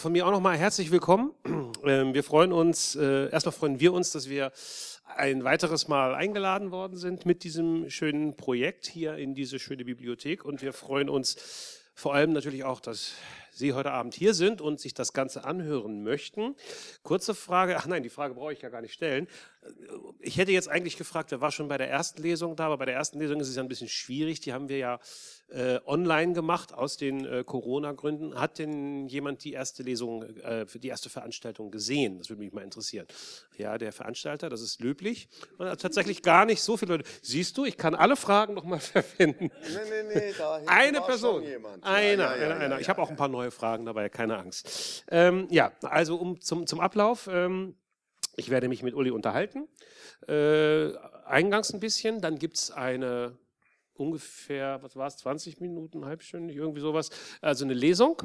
Von mir auch nochmal herzlich willkommen. Ähm, wir freuen uns, äh, erstmal freuen wir uns, dass wir ein weiteres Mal eingeladen worden sind mit diesem schönen Projekt hier in diese schöne Bibliothek. Und wir freuen uns vor allem natürlich auch, dass Sie heute Abend hier sind und sich das Ganze anhören möchten. Kurze Frage, ach nein, die Frage brauche ich ja gar nicht stellen. Ich hätte jetzt eigentlich gefragt, wer war schon bei der ersten Lesung da, aber bei der ersten Lesung ist es ja ein bisschen schwierig. Die haben wir ja äh, online gemacht aus den äh, Corona-Gründen. Hat denn jemand die erste Lesung, äh, die erste Veranstaltung gesehen? Das würde mich mal interessieren. Ja, der Veranstalter, das ist löblich. Hat tatsächlich gar nicht so viele Leute. Siehst du, ich kann alle Fragen nochmal verwenden. Nee, nee, nee, da Eine Person. Einer, ja, ja, ja, einer, Ich habe auch ein paar neue Fragen dabei, keine Angst. Ähm, ja, also um zum, zum Ablauf. Ähm, ich werde mich mit Uli unterhalten. Äh, eingangs ein bisschen, dann gibt es eine ungefähr, was war es, 20 Minuten, halbstündig, irgendwie sowas. Also eine Lesung,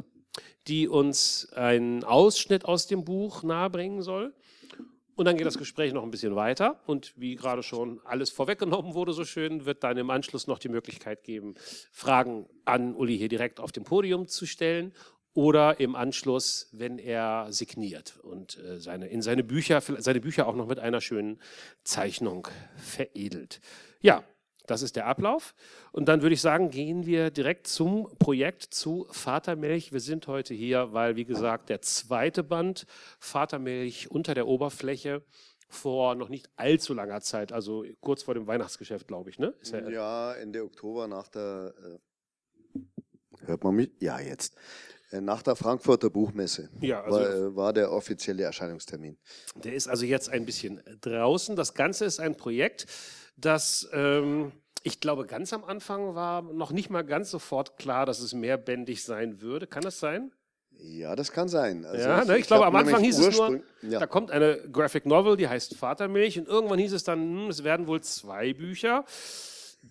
die uns einen Ausschnitt aus dem Buch nahebringen soll. Und dann geht das Gespräch noch ein bisschen weiter. Und wie gerade schon alles vorweggenommen wurde, so schön, wird dann im Anschluss noch die Möglichkeit geben, Fragen an Uli hier direkt auf dem Podium zu stellen oder im Anschluss, wenn er signiert und äh, seine, in seine Bücher, seine Bücher auch noch mit einer schönen Zeichnung veredelt. Ja, das ist der Ablauf. Und dann würde ich sagen, gehen wir direkt zum Projekt zu Vatermilch. Wir sind heute hier, weil, wie gesagt, der zweite Band Vatermilch unter der Oberfläche vor noch nicht allzu langer Zeit, also kurz vor dem Weihnachtsgeschäft, glaube ich, ne? Ja, ja, Ende Oktober nach der, äh, hört man mich? Ja, jetzt. Äh, nach der Frankfurter Buchmesse ja, also war, äh, war, der offizielle Erscheinungstermin. Der ist also jetzt ein bisschen draußen. Das Ganze ist ein Projekt, das ähm, ich glaube, ganz am Anfang war noch nicht mal ganz sofort klar, dass es mehrbändig sein würde. Kann das sein? Ja, das kann sein. Also ja, ich, ne, ich, ich glaube, am Anfang hieß es nur, ja. da kommt eine Graphic Novel, die heißt Vatermilch und irgendwann hieß es dann, hm, es werden wohl zwei Bücher.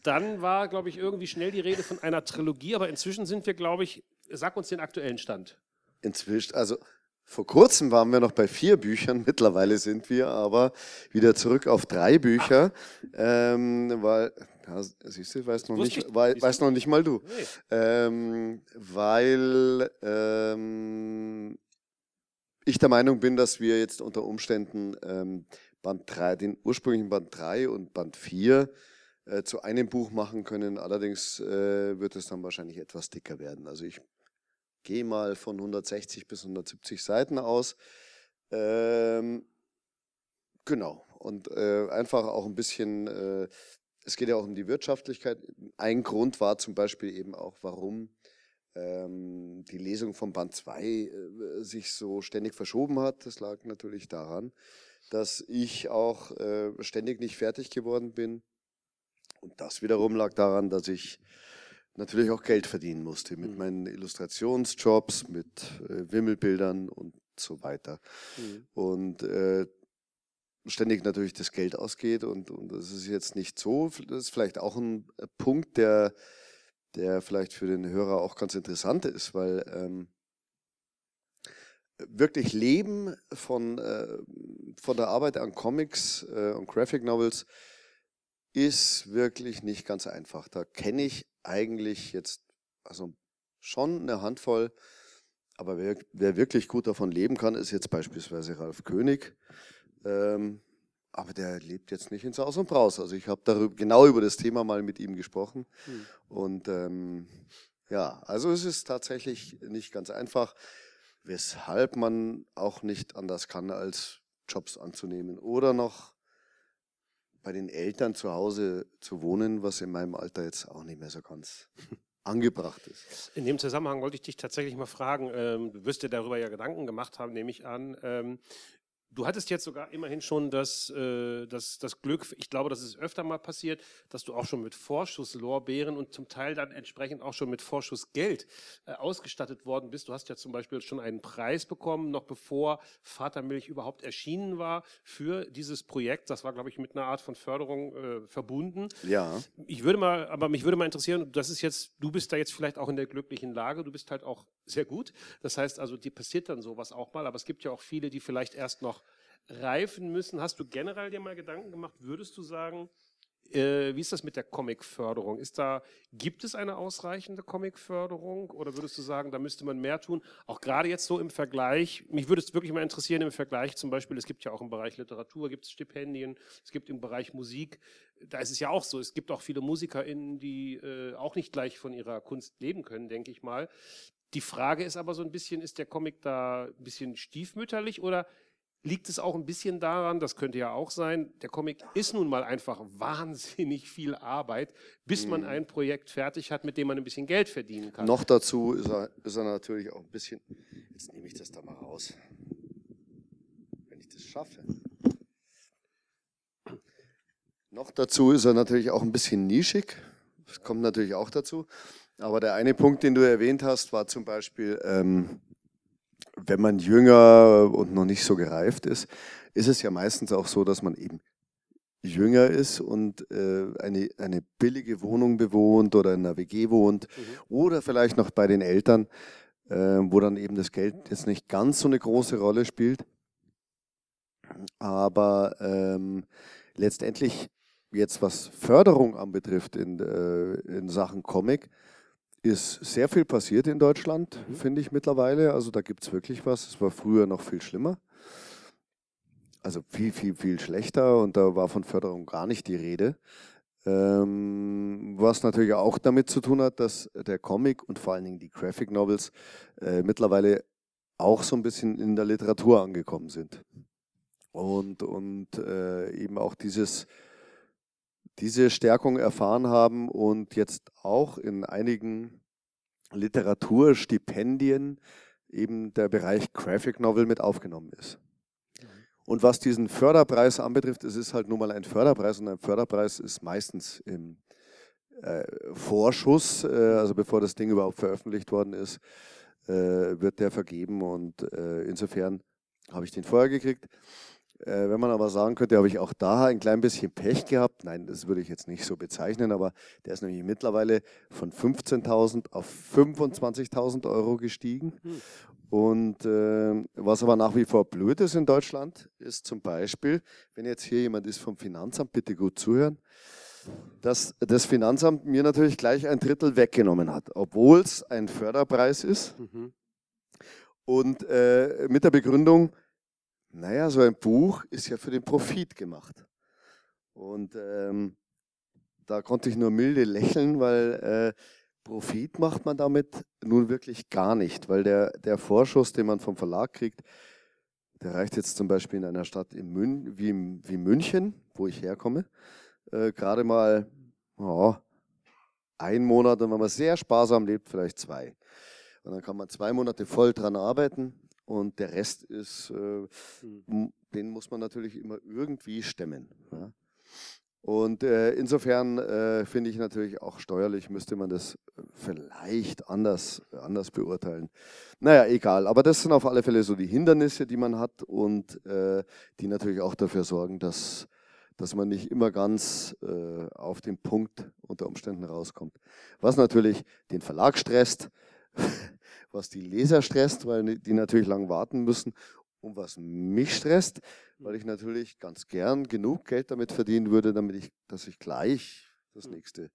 Dann war, glaube ich, irgendwie schnell die Rede von einer Trilogie, aber inzwischen sind wir, glaube ich, sag uns den aktuellen Stand. Inzwischen, also vor kurzem waren wir noch bei vier Büchern, mittlerweile sind wir aber wieder zurück auf drei Bücher, ähm, weil, ja, siehst du, weiß noch, nicht, weil, weiß noch nicht mal du, nee. ähm, weil ähm, ich der Meinung bin, dass wir jetzt unter Umständen ähm, Band 3, den ursprünglichen Band 3 und Band 4 äh, zu einem Buch machen können. Allerdings äh, wird es dann wahrscheinlich etwas dicker werden. Also ich gehe mal von 160 bis 170 Seiten aus. Ähm, genau. Und äh, einfach auch ein bisschen, äh, es geht ja auch um die Wirtschaftlichkeit. Ein Grund war zum Beispiel eben auch, warum ähm, die Lesung von Band 2 äh, sich so ständig verschoben hat. Das lag natürlich daran, dass ich auch äh, ständig nicht fertig geworden bin. Und das wiederum lag daran, dass ich natürlich auch Geld verdienen musste mit mhm. meinen Illustrationsjobs, mit äh, Wimmelbildern und so weiter. Mhm. Und äh, ständig natürlich das Geld ausgeht und, und das ist jetzt nicht so. Das ist vielleicht auch ein äh, Punkt, der, der vielleicht für den Hörer auch ganz interessant ist, weil ähm, wirklich Leben von, äh, von der Arbeit an Comics äh, und Graphic Novels ist wirklich nicht ganz einfach. Da kenne ich eigentlich jetzt also schon eine Handvoll, aber wer, wer wirklich gut davon leben kann, ist jetzt beispielsweise Ralf König. Ähm, aber der lebt jetzt nicht in Saus und Braus. Also ich habe darüber genau über das Thema mal mit ihm gesprochen. Hm. Und ähm, ja, also es ist tatsächlich nicht ganz einfach, weshalb man auch nicht anders kann, als Jobs anzunehmen oder noch bei den Eltern zu Hause zu wohnen, was in meinem Alter jetzt auch nicht mehr so ganz angebracht ist. In dem Zusammenhang wollte ich dich tatsächlich mal fragen, ähm, du wirst dir darüber ja Gedanken gemacht haben, nehme ich an, ähm, Du hattest jetzt sogar immerhin schon das, äh, das, das Glück, ich glaube, das ist öfter mal passiert, dass du auch schon mit Vorschusslorbeeren und zum Teil dann entsprechend auch schon mit Vorschussgeld äh, ausgestattet worden bist. Du hast ja zum Beispiel schon einen Preis bekommen, noch bevor Vatermilch überhaupt erschienen war für dieses Projekt. Das war, glaube ich, mit einer Art von Förderung äh, verbunden. Ja. Ich würde mal, aber mich würde mal interessieren, das ist jetzt, du bist da jetzt vielleicht auch in der glücklichen Lage, du bist halt auch sehr gut. Das heißt also, dir passiert dann sowas auch mal, aber es gibt ja auch viele, die vielleicht erst noch reifen müssen. Hast du generell dir mal Gedanken gemacht, würdest du sagen, Äh, wie ist das mit der Comic-Förderung? Ist da, gibt es eine ausreichende Comic-Förderung oder würdest du sagen, da müsste man mehr tun? Auch gerade jetzt so im Vergleich, mich würde es wirklich mal interessieren im Vergleich zum Beispiel, es gibt ja auch im Bereich Literatur, gibt es Stipendien, es gibt im Bereich Musik, da ist es ja auch so, es gibt auch viele MusikerInnen, die äh, auch nicht gleich von ihrer Kunst leben können, denke ich mal. Die Frage ist aber so ein bisschen, ist der Comic da ein bisschen stiefmütterlich oder liegt es auch ein bisschen daran, das könnte ja auch sein, der Comic ist nun mal einfach wahnsinnig viel Arbeit, bis man mhm. ein Projekt fertig hat, mit dem man ein bisschen Geld verdienen kann. Noch dazu ist er, ist er natürlich auch ein bisschen, jetzt nehme ich das da mal raus, wenn ich das schaffe. Noch dazu ist er natürlich auch ein bisschen nischig, das kommt natürlich auch dazu. Aber der eine Punkt, den du erwähnt hast, war zum Beispiel, ähm, wenn man jünger und noch nicht so gereift ist, ist es ja meistens auch so, dass man eben jünger ist und äh, eine, eine billige Wohnung bewohnt oder in einer WG wohnt mhm. oder vielleicht noch bei den Eltern, äh, wo dann eben das Geld jetzt nicht ganz so eine große Rolle spielt. Aber ähm, letztendlich jetzt was Förderung anbetrifft in, äh, in Sachen Comic, ist sehr viel passiert in Deutschland, mhm. finde ich mittlerweile. Also da gibt es wirklich was. Es war früher noch viel schlimmer. Also viel, viel, viel schlechter und da war von Förderung gar nicht die Rede. Ähm, was natürlich auch damit zu tun hat, dass der Comic und vor allen Dingen die Graphic Novels äh, mittlerweile auch so ein bisschen in der Literatur angekommen sind. Und, und äh, eben auch dieses diese Stärkung erfahren haben und jetzt auch in einigen Literaturstipendien eben der Bereich Graphic Novel mit aufgenommen ist. Mhm. Und was diesen Förderpreis anbetrifft, es ist halt nun mal ein Förderpreis und ein Förderpreis ist meistens im äh, Vorschuss, äh, also bevor das Ding überhaupt veröffentlicht worden ist, äh, wird der vergeben und äh, insofern habe ich den vorher gekriegt. Äh, wenn man aber sagen könnte, habe ich auch da ein klein bisschen Pech gehabt. Nein, das würde ich jetzt nicht so bezeichnen, aber der ist nämlich mittlerweile von 15.000 auf 25.000 Euro gestiegen. Hm. Und äh, was aber nach wie vor blöd ist in Deutschland, ist zum Beispiel, wenn jetzt hier jemand ist vom Finanzamt, bitte gut zuhören, dass das Finanzamt mir natürlich gleich ein Drittel weggenommen hat, obwohl es ein Förderpreis ist. Mhm. Und äh, mit der Begründung, naja, so ein Buch ist ja für den Profit gemacht. Und ähm, da konnte ich nur milde lächeln, weil äh, Profit macht man damit nun wirklich gar nicht, weil der, der Vorschuss, den man vom Verlag kriegt, der reicht jetzt zum Beispiel in einer Stadt in Mün wie, wie München, wo ich herkomme, äh, gerade mal oh, ein Monat und wenn man sehr sparsam lebt, vielleicht zwei. Und dann kann man zwei Monate voll dran arbeiten und der Rest ist, äh, mhm. den muss man natürlich immer irgendwie stemmen. Ja. Und äh, insofern äh, finde ich natürlich auch steuerlich müsste man das äh, vielleicht anders, anders beurteilen. Naja, egal. Aber das sind auf alle Fälle so die Hindernisse, die man hat und äh, die natürlich auch dafür sorgen, dass, dass man nicht immer ganz äh, auf den Punkt unter Umständen rauskommt. Was natürlich den Verlag stresst, was die Leser stresst, weil die natürlich lang warten müssen und was mich stresst, weil ich natürlich ganz gern genug Geld damit verdienen würde, damit ich, dass ich gleich das hm. nächste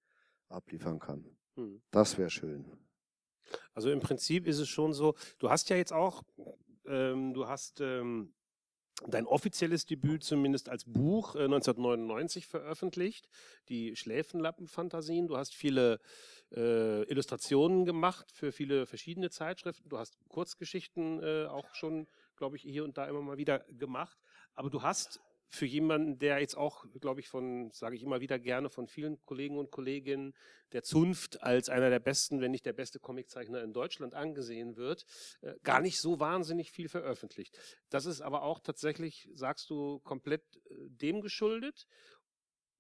abliefern kann. Hm. Das wäre schön. Also im Prinzip ist es schon so, du hast ja jetzt auch, ähm, du hast ähm, dein offizielles Debüt zumindest als Buch äh, 1999 veröffentlicht, die Schläfenlappenfantasien. Du hast viele äh, Illustrationen gemacht für viele verschiedene Zeitschriften. Du hast Kurzgeschichten äh, auch schon, glaube ich, hier und da immer mal wieder gemacht. Aber du hast für jemanden, der jetzt auch, glaube ich, von, sage ich immer wieder gerne, von vielen Kollegen und Kolleginnen der Zunft als einer der besten, wenn nicht der beste Comiczeichner in Deutschland angesehen wird, äh, gar nicht so wahnsinnig viel veröffentlicht. Das ist aber auch tatsächlich, sagst du, komplett äh, dem geschuldet.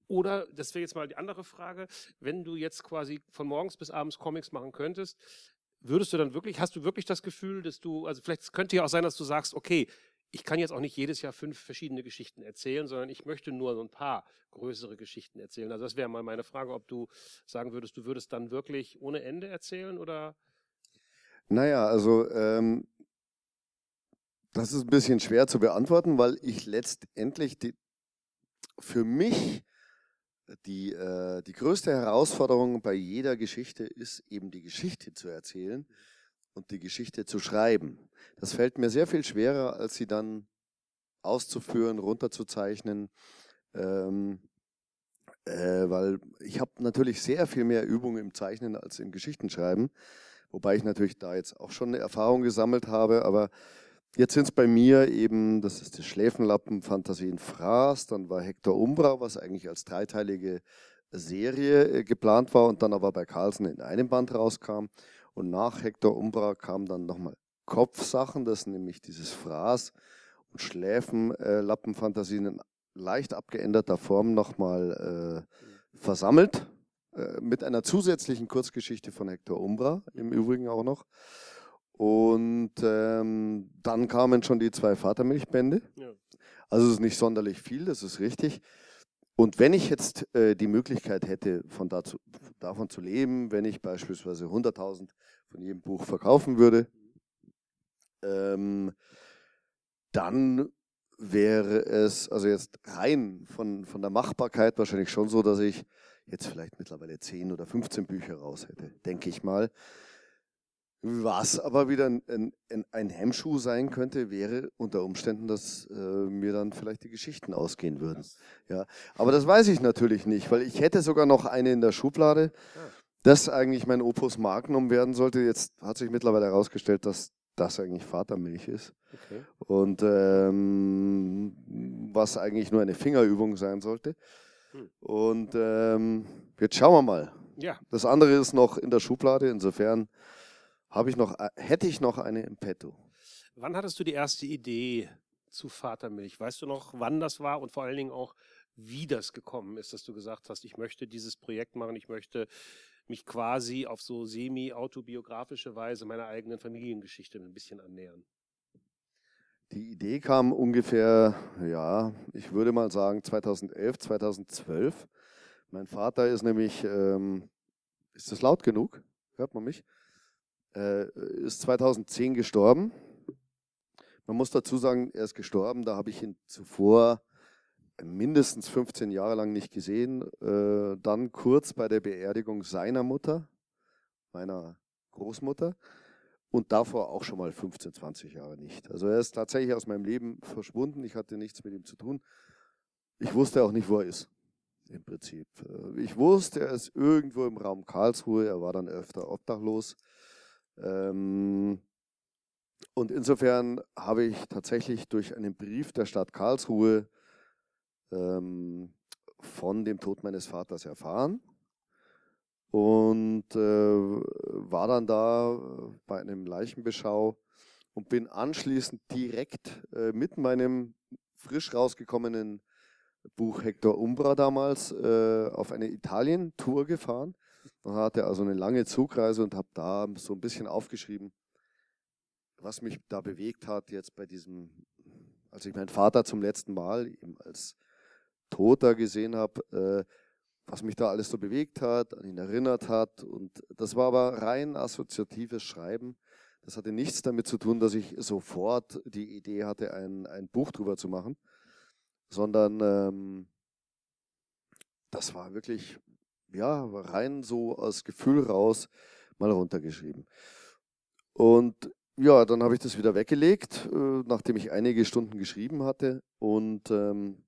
Oder, das wäre jetzt mal die andere Frage, wenn du jetzt quasi von morgens bis abends Comics machen könntest, würdest du dann wirklich, hast du wirklich das Gefühl, dass du, also vielleicht könnte ja auch sein, dass du sagst, okay, ich kann jetzt auch nicht jedes Jahr fünf verschiedene Geschichten erzählen, sondern ich möchte nur so ein paar größere Geschichten erzählen. Also das wäre mal meine Frage, ob du sagen würdest, du würdest dann wirklich ohne Ende erzählen oder? Naja, also ähm, das ist ein bisschen schwer zu beantworten, weil ich letztendlich die, für mich die, äh, die größte Herausforderung bei jeder Geschichte ist eben die Geschichte zu erzählen und die Geschichte zu schreiben. Das fällt mir sehr viel schwerer, als sie dann auszuführen, runterzuzeichnen, ähm, äh, weil ich habe natürlich sehr viel mehr Übung im Zeichnen als im Geschichtenschreiben, wobei ich natürlich da jetzt auch schon eine Erfahrung gesammelt habe, aber Jetzt sind es bei mir eben, das ist das Schläfenlappen Fantasie in Fraß, dann war Hector Umbra, was eigentlich als dreiteilige Serie äh, geplant war und dann aber bei Carlsen in einem Band rauskam. Und nach Hector Umbra kam dann nochmal Kopfsachen, das ist nämlich dieses Fraß und Schläfenlappenfantasien in leicht abgeänderter Form nochmal äh, versammelt, äh, mit einer zusätzlichen Kurzgeschichte von Hector Umbra im Übrigen auch noch. Und ähm, dann kamen schon die zwei Vatermilchbände. Ja. Also es ist nicht sonderlich viel, das ist richtig. Und wenn ich jetzt äh, die Möglichkeit hätte, von dazu, davon zu leben, wenn ich beispielsweise 100.000 von jedem Buch verkaufen würde, ähm, dann wäre es, also jetzt rein von, von der Machbarkeit wahrscheinlich schon so, dass ich jetzt vielleicht mittlerweile 10 oder 15 Bücher raus hätte, denke ich mal. Was aber wieder ein, ein, ein, Hemmschuh sein könnte, wäre unter Umständen, dass äh, mir dann vielleicht die Geschichten ausgehen würden. Ja, aber das weiß ich natürlich nicht, weil ich hätte sogar noch eine in der Schublade, ah. das eigentlich mein Opus Magnum werden sollte. Jetzt hat sich mittlerweile herausgestellt, dass das eigentlich Vatermilch ist. Okay. Und ähm, was eigentlich nur eine Fingerübung sein sollte. Hm. Und ähm, jetzt schauen wir mal. Ja. Das andere ist noch in der Schublade, insofern habe ich noch, äh, hätte ich noch eine im Petto. Wann hattest du die erste Idee zu Vatermilch? Weißt du noch, wann das war und vor allen Dingen auch, wie das gekommen ist, dass du gesagt hast, ich möchte dieses Projekt machen, ich möchte mich quasi auf so semi-autobiografische Weise meiner eigenen Familiengeschichte ein bisschen annähern? Die Idee kam ungefähr, ja, ich würde mal sagen 2011, 2012. Mein Vater ist nämlich, ähm, ist das laut genug? Hört man mich? Äh, ist 2010 gestorben. Man muss dazu sagen, er ist gestorben, da habe ich ihn zuvor mindestens 15 Jahre lang nicht gesehen. Äh, dann kurz bei der Beerdigung seiner Mutter, meiner Großmutter, und davor auch schon mal 15, 20 Jahre nicht. Also er ist tatsächlich aus meinem Leben verschwunden. Ich hatte nichts mit ihm zu tun. Ich wusste auch nicht, wo er ist. Im Prinzip. Äh, ich wusste, er ist irgendwo im Raum Karlsruhe. Er war dann öfter obdachlos. Ähm, und insofern habe ich tatsächlich durch einen Brief der Stadt Karlsruhe ähm, von dem Tod meines Vaters erfahren und äh, war dann da bei einem Leichenbeschau und bin anschließend direkt äh, mit meinem frisch rausgekommenen Buch Hector Umbra damals äh, auf eine Italien-Tour gefahren und hatte also eine lange Zugreise und habe da so ein bisschen aufgeschrieben, was mich da bewegt hat jetzt bei diesem, als ich meinen Vater zum letzten Mal eben als Toter gesehen habe, äh, was mich da alles so bewegt hat, an ihn erinnert hat. Und das war aber rein assoziatives Schreiben. Das hatte nichts damit zu tun, dass ich sofort die Idee hatte, ein, ein Buch drüber zu machen, sondern ähm, das war wirklich ja, rein so aus Gefühl raus mal runtergeschrieben. Und ja, dann habe ich das wieder weggelegt, äh, nachdem ich einige Stunden geschrieben hatte und, ähm,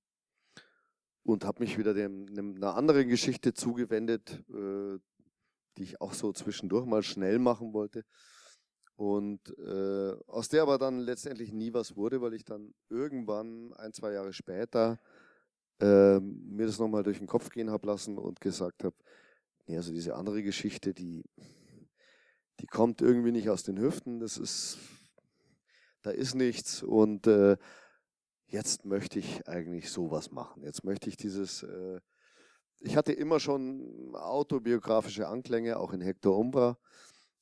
und habe mich wieder dem, dem, einer anderen Geschichte zugewendet, äh, die ich auch so zwischendurch mal schnell machen wollte. Und äh, aus der aber dann letztendlich nie was wurde, weil ich dann irgendwann ein, zwei Jahre später äh, mir das nochmal durch den Kopf gehen habe lassen und gesagt habe, nee, also diese andere Geschichte, die, die kommt irgendwie nicht aus den Hüften, das ist, da ist nichts und äh, jetzt möchte ich eigentlich sowas machen. Jetzt möchte ich dieses, äh, ich hatte immer schon autobiografische Anklänge, auch in Hector Umbra,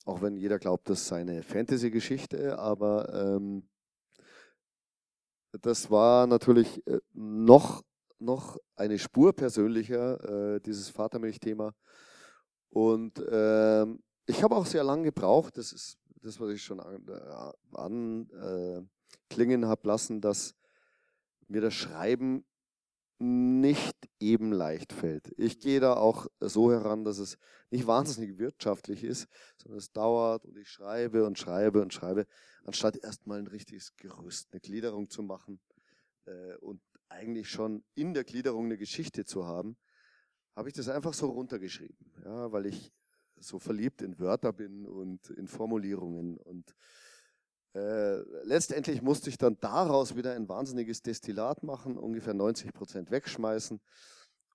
auch wenn jeder glaubt, das sei eine Fantasy-Geschichte, aber ähm, das war natürlich äh, noch noch eine Spur persönlicher, äh, dieses Vatermilch-Thema. Und äh, ich habe auch sehr lange gebraucht, das ist das, was ich schon anklingen an, äh, habe lassen, dass mir das Schreiben nicht eben leicht fällt. Ich gehe da auch so heran, dass es nicht wahnsinnig wirtschaftlich ist, sondern es dauert und ich schreibe und schreibe und schreibe, anstatt erstmal ein richtiges Gerüst, eine Gliederung zu machen äh, und eigentlich schon in der Gliederung eine Geschichte zu haben, habe ich das einfach so runtergeschrieben, ja, weil ich so verliebt in Wörter bin und in Formulierungen und äh, letztendlich musste ich dann daraus wieder ein wahnsinniges Destillat machen, ungefähr 90 Prozent wegschmeißen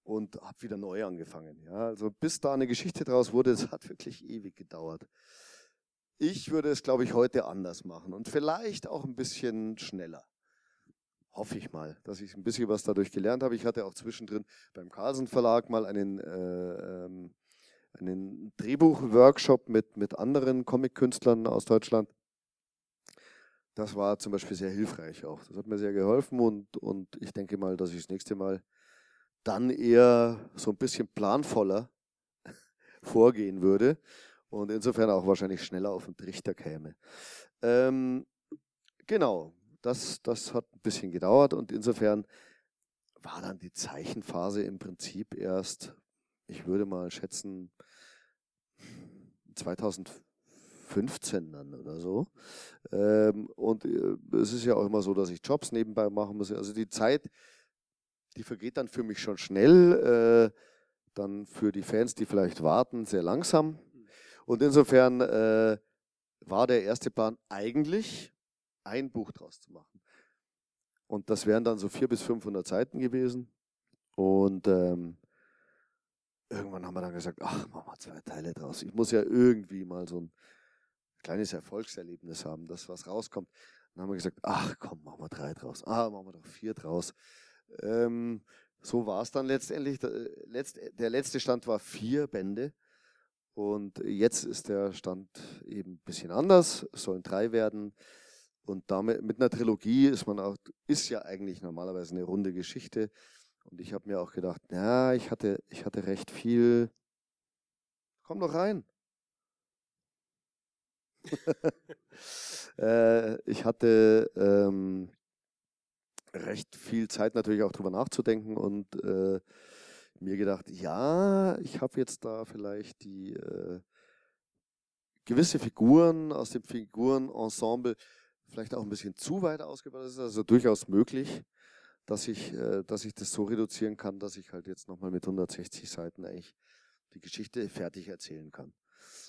und habe wieder neu angefangen. Ja, also bis da eine Geschichte draus wurde, es hat wirklich ewig gedauert. Ich würde es, glaube ich, heute anders machen und vielleicht auch ein bisschen schneller. Hoffe ich mal, dass ich ein bisschen was dadurch gelernt habe. Ich hatte auch zwischendrin beim Carlsen Verlag mal einen, äh, ähm, einen Drehbuch-Workshop mit, mit anderen Comic-Künstlern aus Deutschland. Das war zum Beispiel sehr hilfreich auch. Das hat mir sehr geholfen und, und ich denke mal, dass ich das nächste Mal dann eher so ein bisschen planvoller vorgehen würde und insofern auch wahrscheinlich schneller auf den Trichter käme. Ähm, genau, das, das hat ein bisschen gedauert und insofern war dann die Zeichenphase im Prinzip erst, ich würde mal schätzen, 2004. 15 dann oder so. Ähm, und äh, es ist ja auch immer so, dass ich Jobs nebenbei machen muss. Also die Zeit, die vergeht dann für mich schon schnell. Äh, dann für die Fans, die vielleicht warten, sehr langsam. Und insofern äh, war der erste Plan eigentlich, ein Buch draus zu machen. Und das wären dann so 400 bis 500 Seiten gewesen. Und ähm, irgendwann haben wir dann gesagt, ach, machen wir zwei Teile draus. Ich muss ja irgendwie mal so ein kleines Erfolgserlebnis haben, dass was rauskommt. Dann haben wir gesagt, ach komm, machen wir drei draus. Ah, machen wir doch vier draus. Ähm, so war es dann letztendlich. Der, der letzte Stand war vier Bände. Und jetzt ist der Stand eben ein bisschen anders. Es sollen drei werden. Und damit mit einer Trilogie ist man auch, ist ja eigentlich normalerweise eine runde Geschichte. Und ich habe mir auch gedacht, ja, ich hatte, ich hatte recht viel. Komm doch rein. äh, ich hatte ähm, recht viel Zeit natürlich auch drüber nachzudenken und äh, mir gedacht, ja, ich habe jetzt da vielleicht die äh, gewisse Figuren aus dem Figurenensemble vielleicht auch ein bisschen zu weit ausgebaut. Ist also durchaus möglich, dass ich, äh, dass ich das so reduzieren kann, dass ich halt jetzt nochmal mit 160 Seiten eigentlich die Geschichte fertig erzählen kann.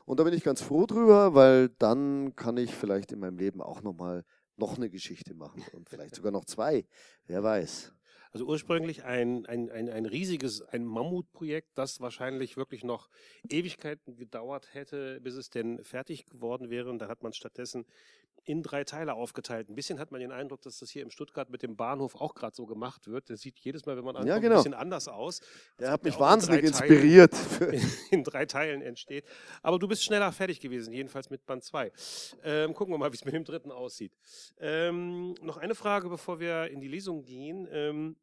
Und da bin ich ganz froh drüber, weil dann kann ich vielleicht in meinem Leben auch nochmal noch eine Geschichte machen und vielleicht sogar noch zwei. Wer weiß. Also ursprünglich ein, ein, ein, ein riesiges, ein Mammutprojekt, das wahrscheinlich wirklich noch Ewigkeiten gedauert hätte, bis es denn fertig geworden wäre. Und dann hat man stattdessen in drei Teile aufgeteilt. Ein bisschen hat man den Eindruck, dass das hier im Stuttgart mit dem Bahnhof auch gerade so gemacht wird. Das sieht jedes Mal, wenn man ankommt, ja, genau. ein bisschen anders aus. Der hat mich wahnsinnig inspiriert. Teilen, in drei Teilen entsteht. Aber du bist schneller fertig gewesen, jedenfalls mit Band 2. Ähm, gucken wir mal, wie es mit dem dritten aussieht. Ähm, noch eine Frage, bevor wir in die Lesung gehen. Ähm,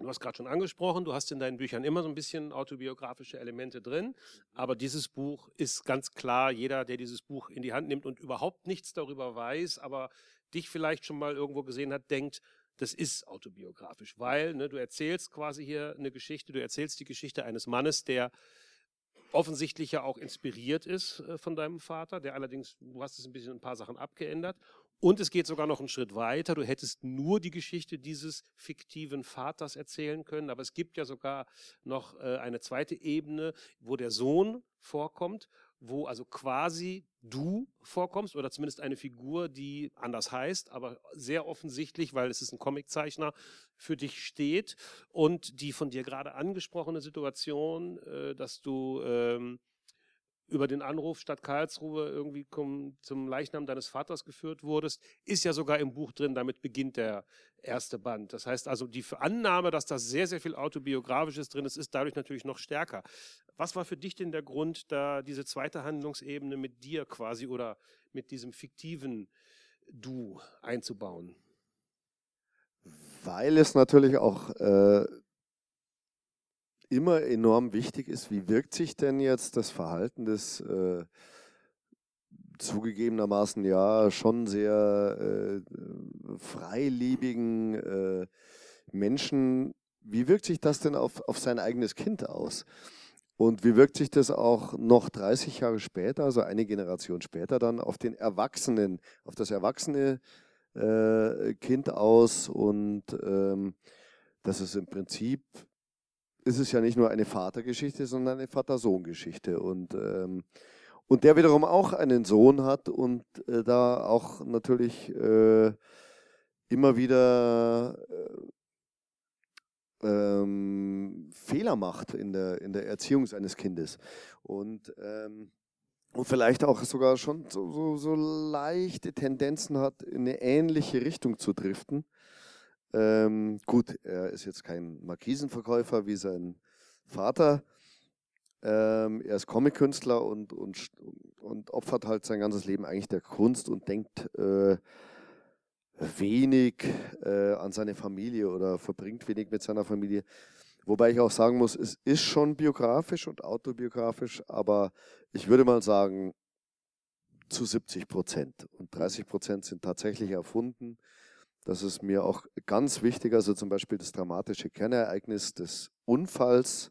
Du hast gerade schon angesprochen, du hast in deinen Büchern immer so ein bisschen autobiografische Elemente drin, aber dieses Buch ist ganz klar, jeder, der dieses Buch in die Hand nimmt und überhaupt nichts darüber weiß, aber dich vielleicht schon mal irgendwo gesehen hat, denkt, das ist autobiografisch, weil ne, du erzählst quasi hier eine Geschichte, du erzählst die Geschichte eines Mannes, der offensichtlich ja auch inspiriert ist äh, von deinem Vater, der allerdings, du hast es ein bisschen ein paar Sachen abgeändert und es geht sogar noch einen Schritt weiter. Du hättest nur die Geschichte dieses fiktiven Vaters erzählen können, aber es gibt ja sogar noch äh, eine zweite Ebene, wo der Sohn vorkommt, wo also quasi du vorkommst oder zumindest eine Figur, die anders heißt, aber sehr offensichtlich, weil es ist ein Comiczeichner, für dich steht und die von dir gerade angesprochene Situation, äh, dass du ähm, über den Anruf Stadt Karlsruhe irgendwie zum Leichnam deines Vaters geführt wurdest, ist ja sogar im Buch drin, damit beginnt der erste Band. Das heißt also, die Annahme, dass da sehr, sehr viel Autobiografisches drin ist, ist dadurch natürlich noch stärker. Was war für dich denn der Grund, da diese zweite Handlungsebene mit dir quasi oder mit diesem fiktiven Du einzubauen? Weil es natürlich auch äh, immer enorm wichtig ist, wie wirkt sich denn jetzt das Verhalten des äh, zugegebenermaßen ja schon sehr äh, freiliebigen äh, Menschen wie wirkt sich das denn auf, auf sein eigenes Kind aus? Und wie wirkt sich das auch noch 30 Jahre später, also eine Generation später, dann auf den Erwachsenen, auf das erwachsene äh, Kind aus? Und ähm, das ist im Prinzip, ist es ja nicht nur eine Vatergeschichte, sondern eine Vater-Sohn-Geschichte. Und, ähm, und der wiederum auch einen Sohn hat und äh, da auch natürlich äh, immer wieder äh, ähm, Fehler macht in der, in der Erziehung seines Kindes. Und, ähm, und vielleicht auch sogar schon so, so, so, leichte Tendenzen hat, in eine ähnliche Richtung zu driften. Ähm, gut, er ist jetzt kein Markisenverkäufer wie sein Vater. Ähm, er ist Comic-Künstler und, und, und opfert halt sein ganzes Leben eigentlich der Kunst und denkt äh, wenig äh, an seine Familie oder verbringt wenig mit seiner Familie. Wobei ich auch sagen muss, es ist schon biografisch und autobiografisch, aber ich würde mal sagen, zu 70 Prozent. Und 30 Prozent sind tatsächlich erfunden. Das ist mir auch ganz wichtig. Also zum Beispiel das dramatische Kernereignis des Unfalls,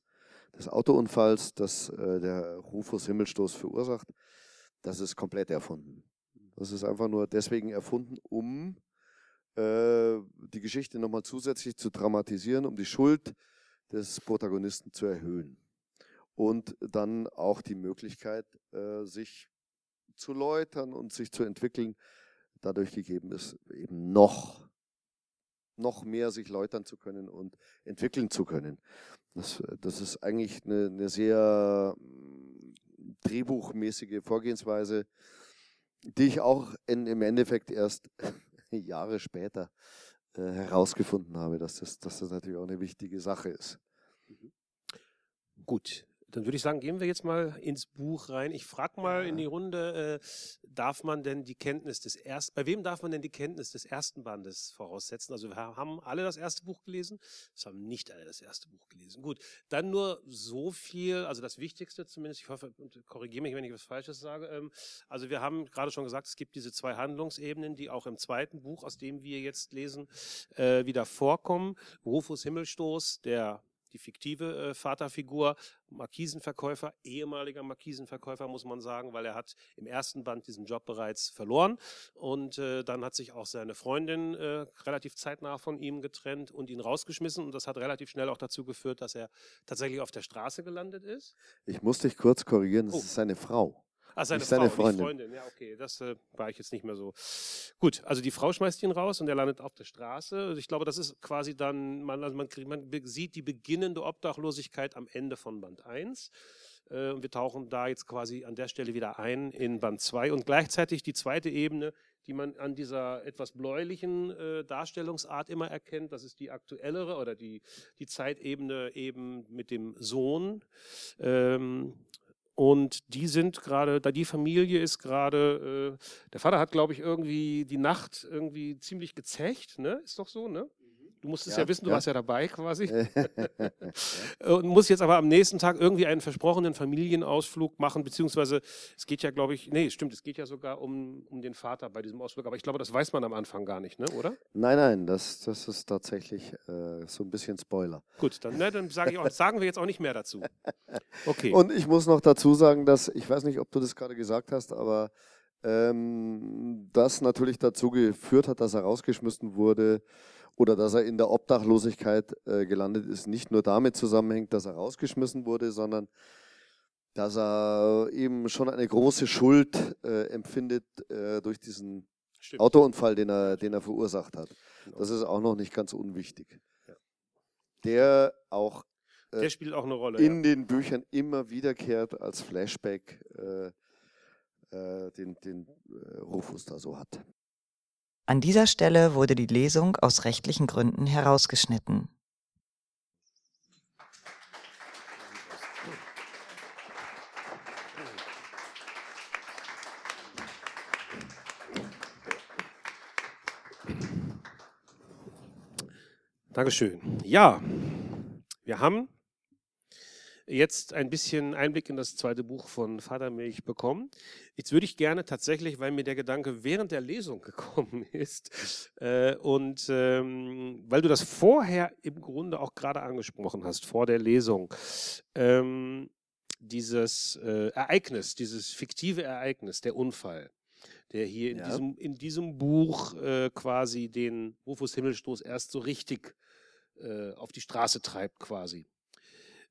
des Autounfalls, das äh, der Rufus Himmelstoß verursacht, das ist komplett erfunden. Das ist einfach nur deswegen erfunden, um äh, die Geschichte nochmal zusätzlich zu dramatisieren, um die Schuld des Protagonisten zu erhöhen. Und dann auch die Möglichkeit, äh, sich zu läutern und sich zu entwickeln, dadurch gegeben ist, eben noch, noch mehr sich läutern zu können und entwickeln zu können. Das, das ist eigentlich eine, eine sehr mm, drehbuchmäßige Vorgehensweise, die ich auch in, im Endeffekt erst Jahre später äh, herausgefunden habe, dass das, dass das natürlich auch eine wichtige Sache ist. Mhm. Gut, dann würde ich sagen, gehen wir jetzt mal ins Buch rein. Ich frage mal in die Runde, äh, darf man denn die Kenntnis des ersten, bei wem darf man denn die Kenntnis des ersten Bandes voraussetzen? Also wir haben alle das erste Buch gelesen, es haben nicht alle das erste Buch gelesen. Gut, dann nur so viel, also das Wichtigste zumindest, ich hoffe, korrigiere mich, wenn ich was Falsches sage. Ähm, also wir haben gerade schon gesagt, es gibt diese zwei Handlungsebenen, die auch im zweiten Buch, aus dem wir jetzt lesen, äh, wieder vorkommen. Rufus Himmelstoß, der die fiktive äh, Vaterfigur, Markisenverkäufer, ehemaliger Markisenverkäufer, muss man sagen, weil er hat im ersten Band diesen Job bereits verloren und äh, dann hat sich auch seine Freundin äh, relativ zeitnah von ihm getrennt und ihn rausgeschmissen und das hat relativ schnell auch dazu geführt, dass er tatsächlich auf der Straße gelandet ist. Ich muss dich kurz korrigieren, das oh. ist seine Frau. Ah, seine, Frau, seine Freundin. Freundin. Ja, okay, das äh, war ich jetzt nicht mehr so. Gut, also die Frau schmeißt ihn raus und er landet auf der Straße. Also ich glaube, das ist quasi dann, man, also man, man sieht die beginnende Obdachlosigkeit am Ende von Band 1. Äh, und wir tauchen da jetzt quasi an der Stelle wieder ein in Band 2 und gleichzeitig die zweite Ebene, die man an dieser etwas bläulichen äh, Darstellungsart immer erkennt. Das ist die aktuellere oder die, die Zeitebene eben mit dem Sohn. Ähm, und die sind gerade, da die Familie ist gerade, äh, der Vater hat, glaube ich, irgendwie die Nacht irgendwie ziemlich gezecht, ne? Ist doch so, ne? Du musstest ja, ja wissen, du ja. warst ja dabei quasi. und muss jetzt aber am nächsten Tag irgendwie einen versprochenen Familienausflug machen, beziehungsweise es geht ja, glaube ich, nee, stimmt, es geht ja sogar um, um den Vater bei diesem Ausflug, aber ich glaube, das weiß man am Anfang gar nicht, ne, oder? Nein, nein, das, das ist tatsächlich äh, so ein bisschen Spoiler. Gut, dann, ne, dann sage ich auch, sagen wir jetzt auch nicht mehr dazu. Okay. Und ich muss noch dazu sagen, dass, ich weiß nicht, ob du das gerade gesagt hast, aber ähm, das natürlich dazu geführt hat, dass er rausgeschmissen wurde, oder dass er in der Obdachlosigkeit äh, gelandet ist, nicht nur damit zusammenhängt, dass er rausgeschmissen wurde, sondern dass er eben schon eine große Schuld äh, empfindet äh, durch diesen Stimmt. Autounfall, den er, den er verursacht hat. Genau. Das ist auch noch nicht ganz unwichtig. Ja. Der auch, äh, Der spielt auch eine Rolle, in ja. den Büchern immer wiederkehrt als Flashback, äh, äh, den, den Rufus da so hat. An dieser Stelle wurde die Lesung aus rechtlichen Gründen herausgeschnitten. Dankeschön. Ja, wir haben jetzt ein bisschen Einblick in das zweite Buch von Vatermilch bekommen. Jetzt würde ich gerne tatsächlich, weil mir der Gedanke während der Lesung gekommen ist äh, und ähm, weil du das vorher im Grunde auch gerade angesprochen hast, vor der Lesung, ähm, dieses äh, Ereignis, dieses fiktive Ereignis, der Unfall, der hier in, ja. diesem, in diesem Buch äh, quasi den Rufus Himmelstoß erst so richtig äh, auf die Straße treibt quasi.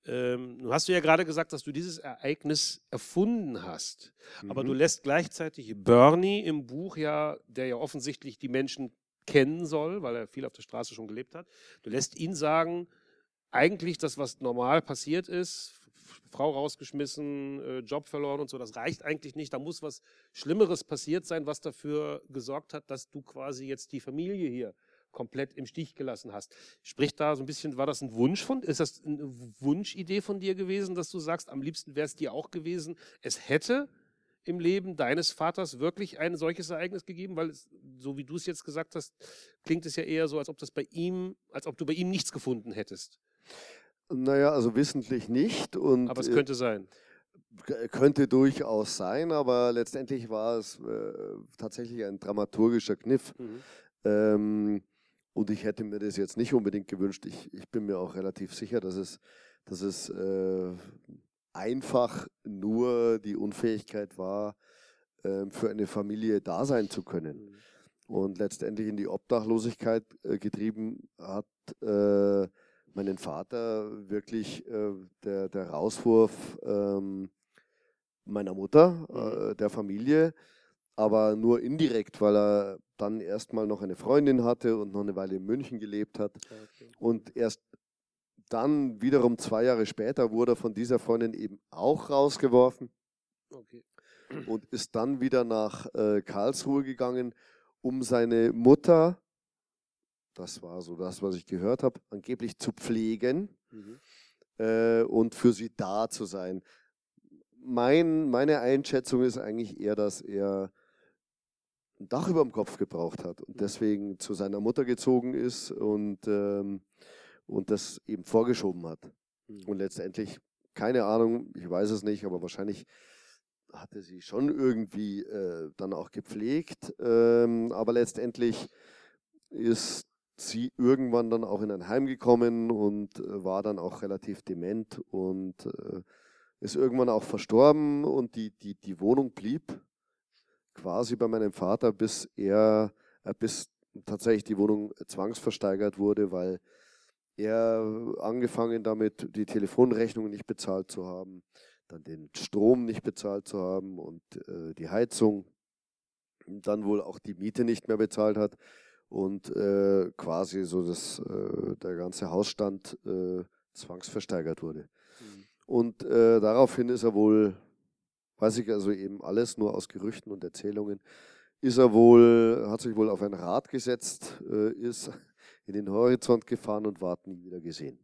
Ähm, nun hast du ja gerade gesagt, dass du dieses Ereignis erfunden hast. Mhm. Aber du mhm. lässt gleichzeitig Bernie im Buch ja, der ja offensichtlich die Menschen kennen soll, weil er viel auf der Straße schon gelebt hat, du lässt ihn sagen, eigentlich das, was normal passiert ist, Frau rausgeschmissen, äh, Job verloren und so, das reicht eigentlich nicht. Da muss was Schlimmeres passiert sein, was dafür gesorgt hat, dass du quasi jetzt die Familie hier komplett im Stich gelassen hast. Sprich da so ein bisschen, war das ein Wunsch von, ist das eine Wunschidee von dir gewesen, dass du sagst, am liebsten wäre es dir auch gewesen, es hätte im Leben deines Vaters wirklich ein solches Ereignis gegeben? Weil, es, so wie du es jetzt gesagt hast, klingt es ja eher so, als ob das bei ihm, als ob du bei ihm nichts gefunden hättest. Naja, also wissentlich nicht. Und aber es könnte sein. Könnte durchaus sein, aber letztendlich war es äh, tatsächlich ein dramaturgischer Kniff. Mhm. Ähm, und ich hätte mir das jetzt nicht unbedingt gewünscht. Ich, ich bin mir auch relativ sicher, dass es, dass es äh, einfach nur die Unfähigkeit war, äh, für eine Familie da sein zu können. Mhm. Und letztendlich in die Obdachlosigkeit äh, getrieben hat äh, meinen Vater wirklich äh, der, der Rauswurf ähm, meiner Mutter, mhm. Äh, der Familie aber nur indirekt, weil er dann erstmal noch eine Freundin hatte und noch eine Weile in München gelebt hat. Okay. Und erst dann wiederum zwei Jahre später wurde er von dieser Freundin eben auch rausgeworfen okay. und ist dann wieder nach äh, Karlsruhe gegangen, um seine Mutter, das war so das, was ich gehört habe, angeblich zu pflegen mhm. äh, und für sie da zu sein. Mein, meine Einschätzung ist eigentlich eher, dass er ein Dach über dem Kopf gebraucht hat und deswegen zu seiner Mutter gezogen ist und, ähm, und das eben vorgeschoben hat. Mhm. Und letztendlich, keine Ahnung, ich weiß es nicht, aber wahrscheinlich hatte sie schon irgendwie äh, dann auch gepflegt. Ähm, aber letztendlich ist sie irgendwann dann auch in ein Heim gekommen und äh, war dann auch relativ dement und äh, ist irgendwann auch verstorben und die, die, die Wohnung blieb quasi bei meinem Vater, bis er, äh, bis tatsächlich die Wohnung zwangsversteigert wurde, weil er angefangen damit, die Telefonrechnung nicht bezahlt zu haben, dann den Strom nicht bezahlt zu haben und äh, die Heizung, dann wohl auch die Miete nicht mehr bezahlt hat und äh, quasi so das, äh, der ganze Hausstand äh, zwangsversteigert wurde. Mhm. Und äh, daraufhin ist er wohl weiß ich also eben alles nur aus Gerüchten und Erzählungen, ist er wohl, hat sich wohl auf ein Rad gesetzt, äh, ist in den Horizont gefahren und war nie wieder gesehen.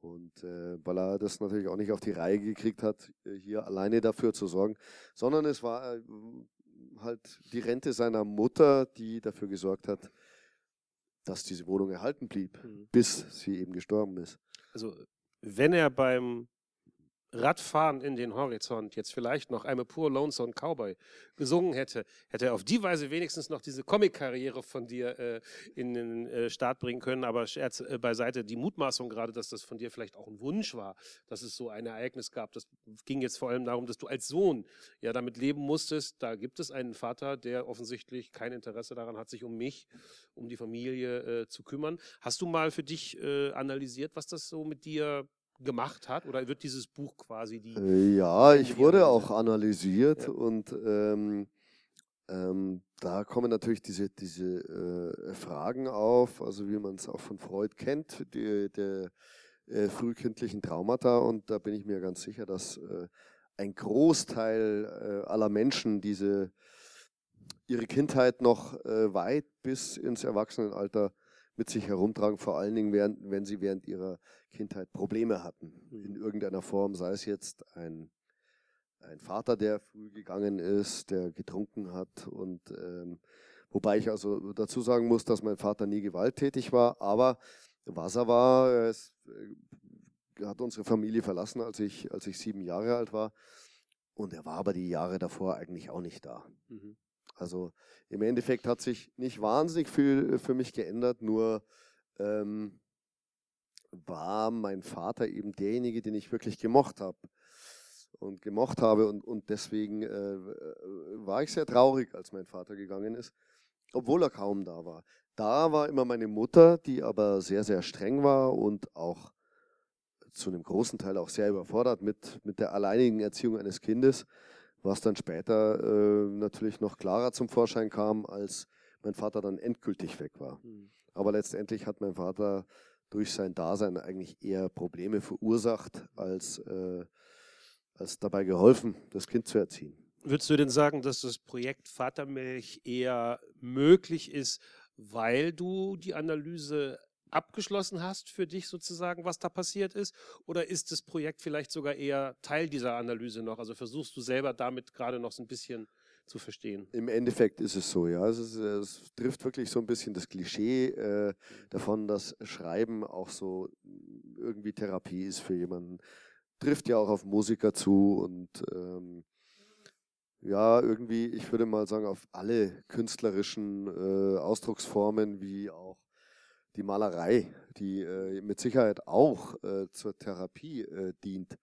Und äh, weil er das natürlich auch nicht auf die Reihe gekriegt hat, äh, hier alleine dafür zu sorgen, sondern es war äh, halt die Rente seiner Mutter, die dafür gesorgt hat, dass diese Wohnung erhalten blieb, mhm. bis sie eben gestorben ist. Also wenn er beim Radfahren in den Horizont jetzt vielleicht noch I'm a Poor Lonesome Cowboy gesungen hätte, hätte er auf die Weise wenigstens noch diese Comic-Karriere von dir äh, in den äh, Start bringen können. Aber Scherz äh, beiseite, die Mutmaßung gerade, dass das von dir vielleicht auch ein Wunsch war, dass es so ein Ereignis gab, das ging jetzt vor allem darum, dass du als Sohn ja damit leben musstest. Da gibt es einen Vater, der offensichtlich kein Interesse daran hat, sich um mich, um die Familie äh, zu kümmern. Hast du mal für dich äh, analysiert, was das so mit dir gemacht hat? Oder wird dieses Buch quasi die. Äh, ja, ich wurde auch analysiert ja. und ähm, ähm, da kommen natürlich diese, diese äh, Fragen auf, also wie man es auch von Freud kennt, die, der äh, frühkindlichen Traumata. Und da bin ich mir ganz sicher, dass äh, ein Großteil äh, aller Menschen diese ihre Kindheit noch äh, weit bis ins Erwachsenenalter mit sich herumtragen, vor allen Dingen, während, wenn sie während ihrer Kindheit Probleme hatten, in mhm. irgendeiner Form, sei es jetzt ein, ein Vater, der früh gegangen ist, der getrunken hat und ähm, wobei ich also dazu sagen muss, dass mein Vater nie gewalttätig war, aber was er war, er ist äh, hat unsere Familie verlassen, als ich, als ich sieben Jahre alt war. Und er war aber die Jahre davor eigentlich auch nicht da. Mhm. Also im Endeffekt hat sich nicht wahnsinnig viel für mich geändert, nur ähm, war mein Vater eben derjenige, den ich wirklich gemocht habe und gemocht habe und, und deswegen äh, war ich sehr traurig, als mein Vater gegangen ist, obwohl er kaum da war. Da war immer meine Mutter, die aber sehr, sehr streng war und auch zu einem großen Teil auch sehr überfordert mit, mit der alleinigen Erziehung eines Kindes, was dann später äh, natürlich noch klarer zum Vorschein kam, als mein Vater dann endgültig weg war. Mhm. Aber letztendlich hat mein Vater durch sein Dasein eigentlich eher Probleme verursacht, als, äh, als dabei geholfen, das Kind zu erziehen. Würdest du denn sagen, dass das Projekt Vatermilch eher möglich ist, weil du die Analyse abgeschlossen hast für dich sozusagen, was da passiert ist? Oder ist das Projekt vielleicht sogar eher Teil dieser Analyse noch? Also versuchst du selber damit gerade noch so ein bisschen zu verstehen? Im Endeffekt ist es so, ja. Es, ist, es trifft wirklich so ein bisschen das Klischee äh, davon, dass Schreiben auch so irgendwie Therapie ist für jemanden. Trifft ja auch auf Musiker zu und ähm, ja, irgendwie, ich würde mal sagen, auf alle künstlerischen äh, Ausdrucksformen wie auch die Malerei, die äh, mit Sicherheit auch äh, zur Therapie äh, dient,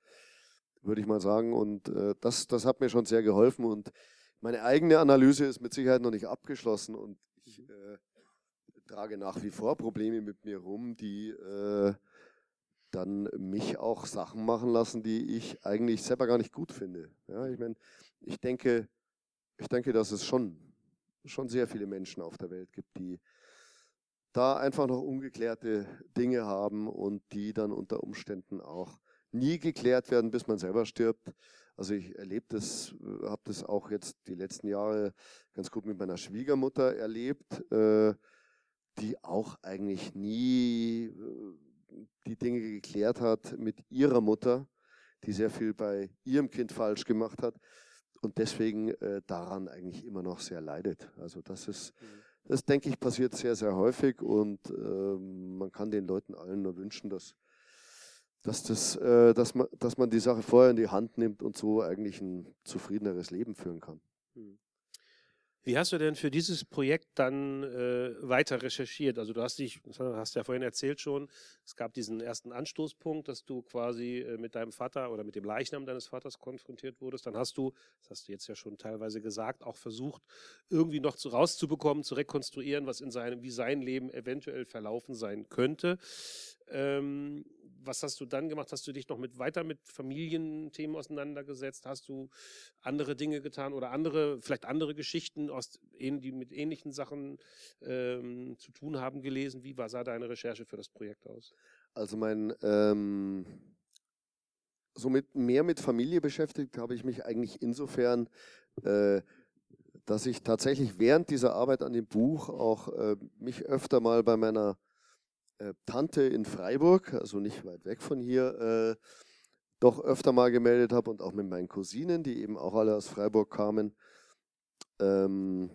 würde ich mal sagen. Und äh, das, das hat mir schon sehr geholfen. Und meine eigene Analyse ist mit Sicherheit noch nicht abgeschlossen. Und ich äh, trage nach wie vor Probleme mit mir rum, die dann mich auch Sachen machen lassen, die ich eigentlich selber gar nicht gut finde. Ja, ich meine, ich denke, ich denke, dass es schon, schon sehr viele Menschen auf der Welt gibt, die da einfach noch ungeklärte Dinge haben und die dann unter Umständen auch nie geklärt werden, bis man selber stirbt. Also ich erlebe das, habe das auch jetzt die letzten Jahre ganz gut mit meiner Schwiegermutter erlebt, äh, die auch eigentlich nie äh, die Dinge geklärt hat mit ihrer Mutter, die sehr viel bei ihrem Kind falsch gemacht hat und deswegen äh, daran eigentlich immer noch sehr leidet. Also das ist, mhm. Das denke ich, passiert sehr, sehr häufig und äh, man kann den Leuten allen nur wünschen, dass, dass, das, äh, dass, man, dass man die Sache vorher in die Hand nimmt und so eigentlich ein zufriedeneres Leben führen kann. Mhm. Wie hast du denn für dieses Projekt dann äh, weiter recherchiert? Also du hast dich, hast ja vorhin erzählt schon, es gab diesen ersten Anstoßpunkt, dass du quasi äh, mit deinem Vater oder mit dem Leichnam deines Vaters konfrontiert wurdest. Dann hast du, das hast du jetzt ja schon teilweise gesagt, auch versucht, irgendwie noch zu, rauszubekommen, zu rekonstruieren, was in seinem, wie sein Leben eventuell verlaufen sein könnte. Ähm, was hast du dann gemacht? Hast du dich noch mit weiter mit Familienthemen auseinandergesetzt? Hast du andere Dinge getan oder andere, vielleicht andere Geschichten, aus, die mit ähnlichen Sachen ähm, zu tun haben, gelesen? Wie war, sah deine Recherche für das Projekt aus? Also mein ähm, so mit, mehr mit Familie beschäftigt habe ich mich eigentlich insofern, äh, dass ich tatsächlich während dieser Arbeit an dem Buch auch äh, mich öfter mal bei meiner Tante in Freiburg, also nicht weit weg von hier, äh, doch öfter mal gemeldet habe und auch mit meinen Cousinen, die eben auch alle aus Freiburg kamen, ähm,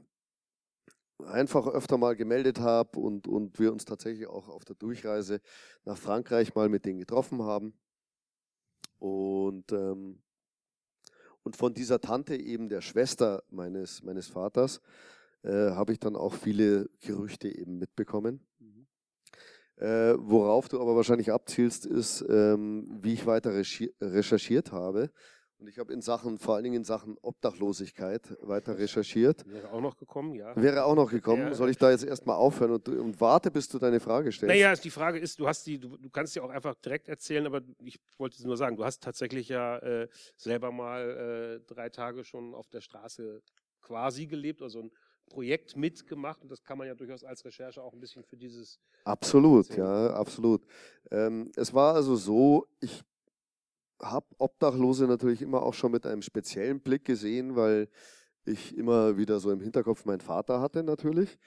einfach öfter mal gemeldet habe und, und wir uns tatsächlich auch auf der Durchreise nach Frankreich mal mit denen getroffen haben. Und, ähm, und von dieser Tante, eben der Schwester meines, meines Vaters, äh, habe ich dann auch viele Gerüchte eben mitbekommen. Äh, worauf du aber wahrscheinlich abzielst, ist, ähm, wie ich weiter recherchiert habe. Und ich habe in Sachen, vor allen Dingen in Sachen Obdachlosigkeit weiter recherchiert. Wäre auch noch gekommen, ja. Wäre auch noch gekommen. Ja, Soll ich da jetzt erstmal aufhören und, und, warte, bis du deine Frage stellst? Naja, die Frage ist, du hast die, du, du kannst ja auch einfach direkt erzählen, aber ich wollte es nur sagen, du hast tatsächlich ja äh, selber mal äh, drei Tage schon auf der Straße quasi gelebt, also ein Projekt mitgemacht und das kann man ja durchaus als Recherche auch ein bisschen für dieses. Absolut, sehen. ja, absolut. Ähm, es war also so, ich habe Obdachlose natürlich immer auch schon mit einem speziellen Blick gesehen, weil ich immer wieder so im Hinterkopf meinen Vater hatte natürlich.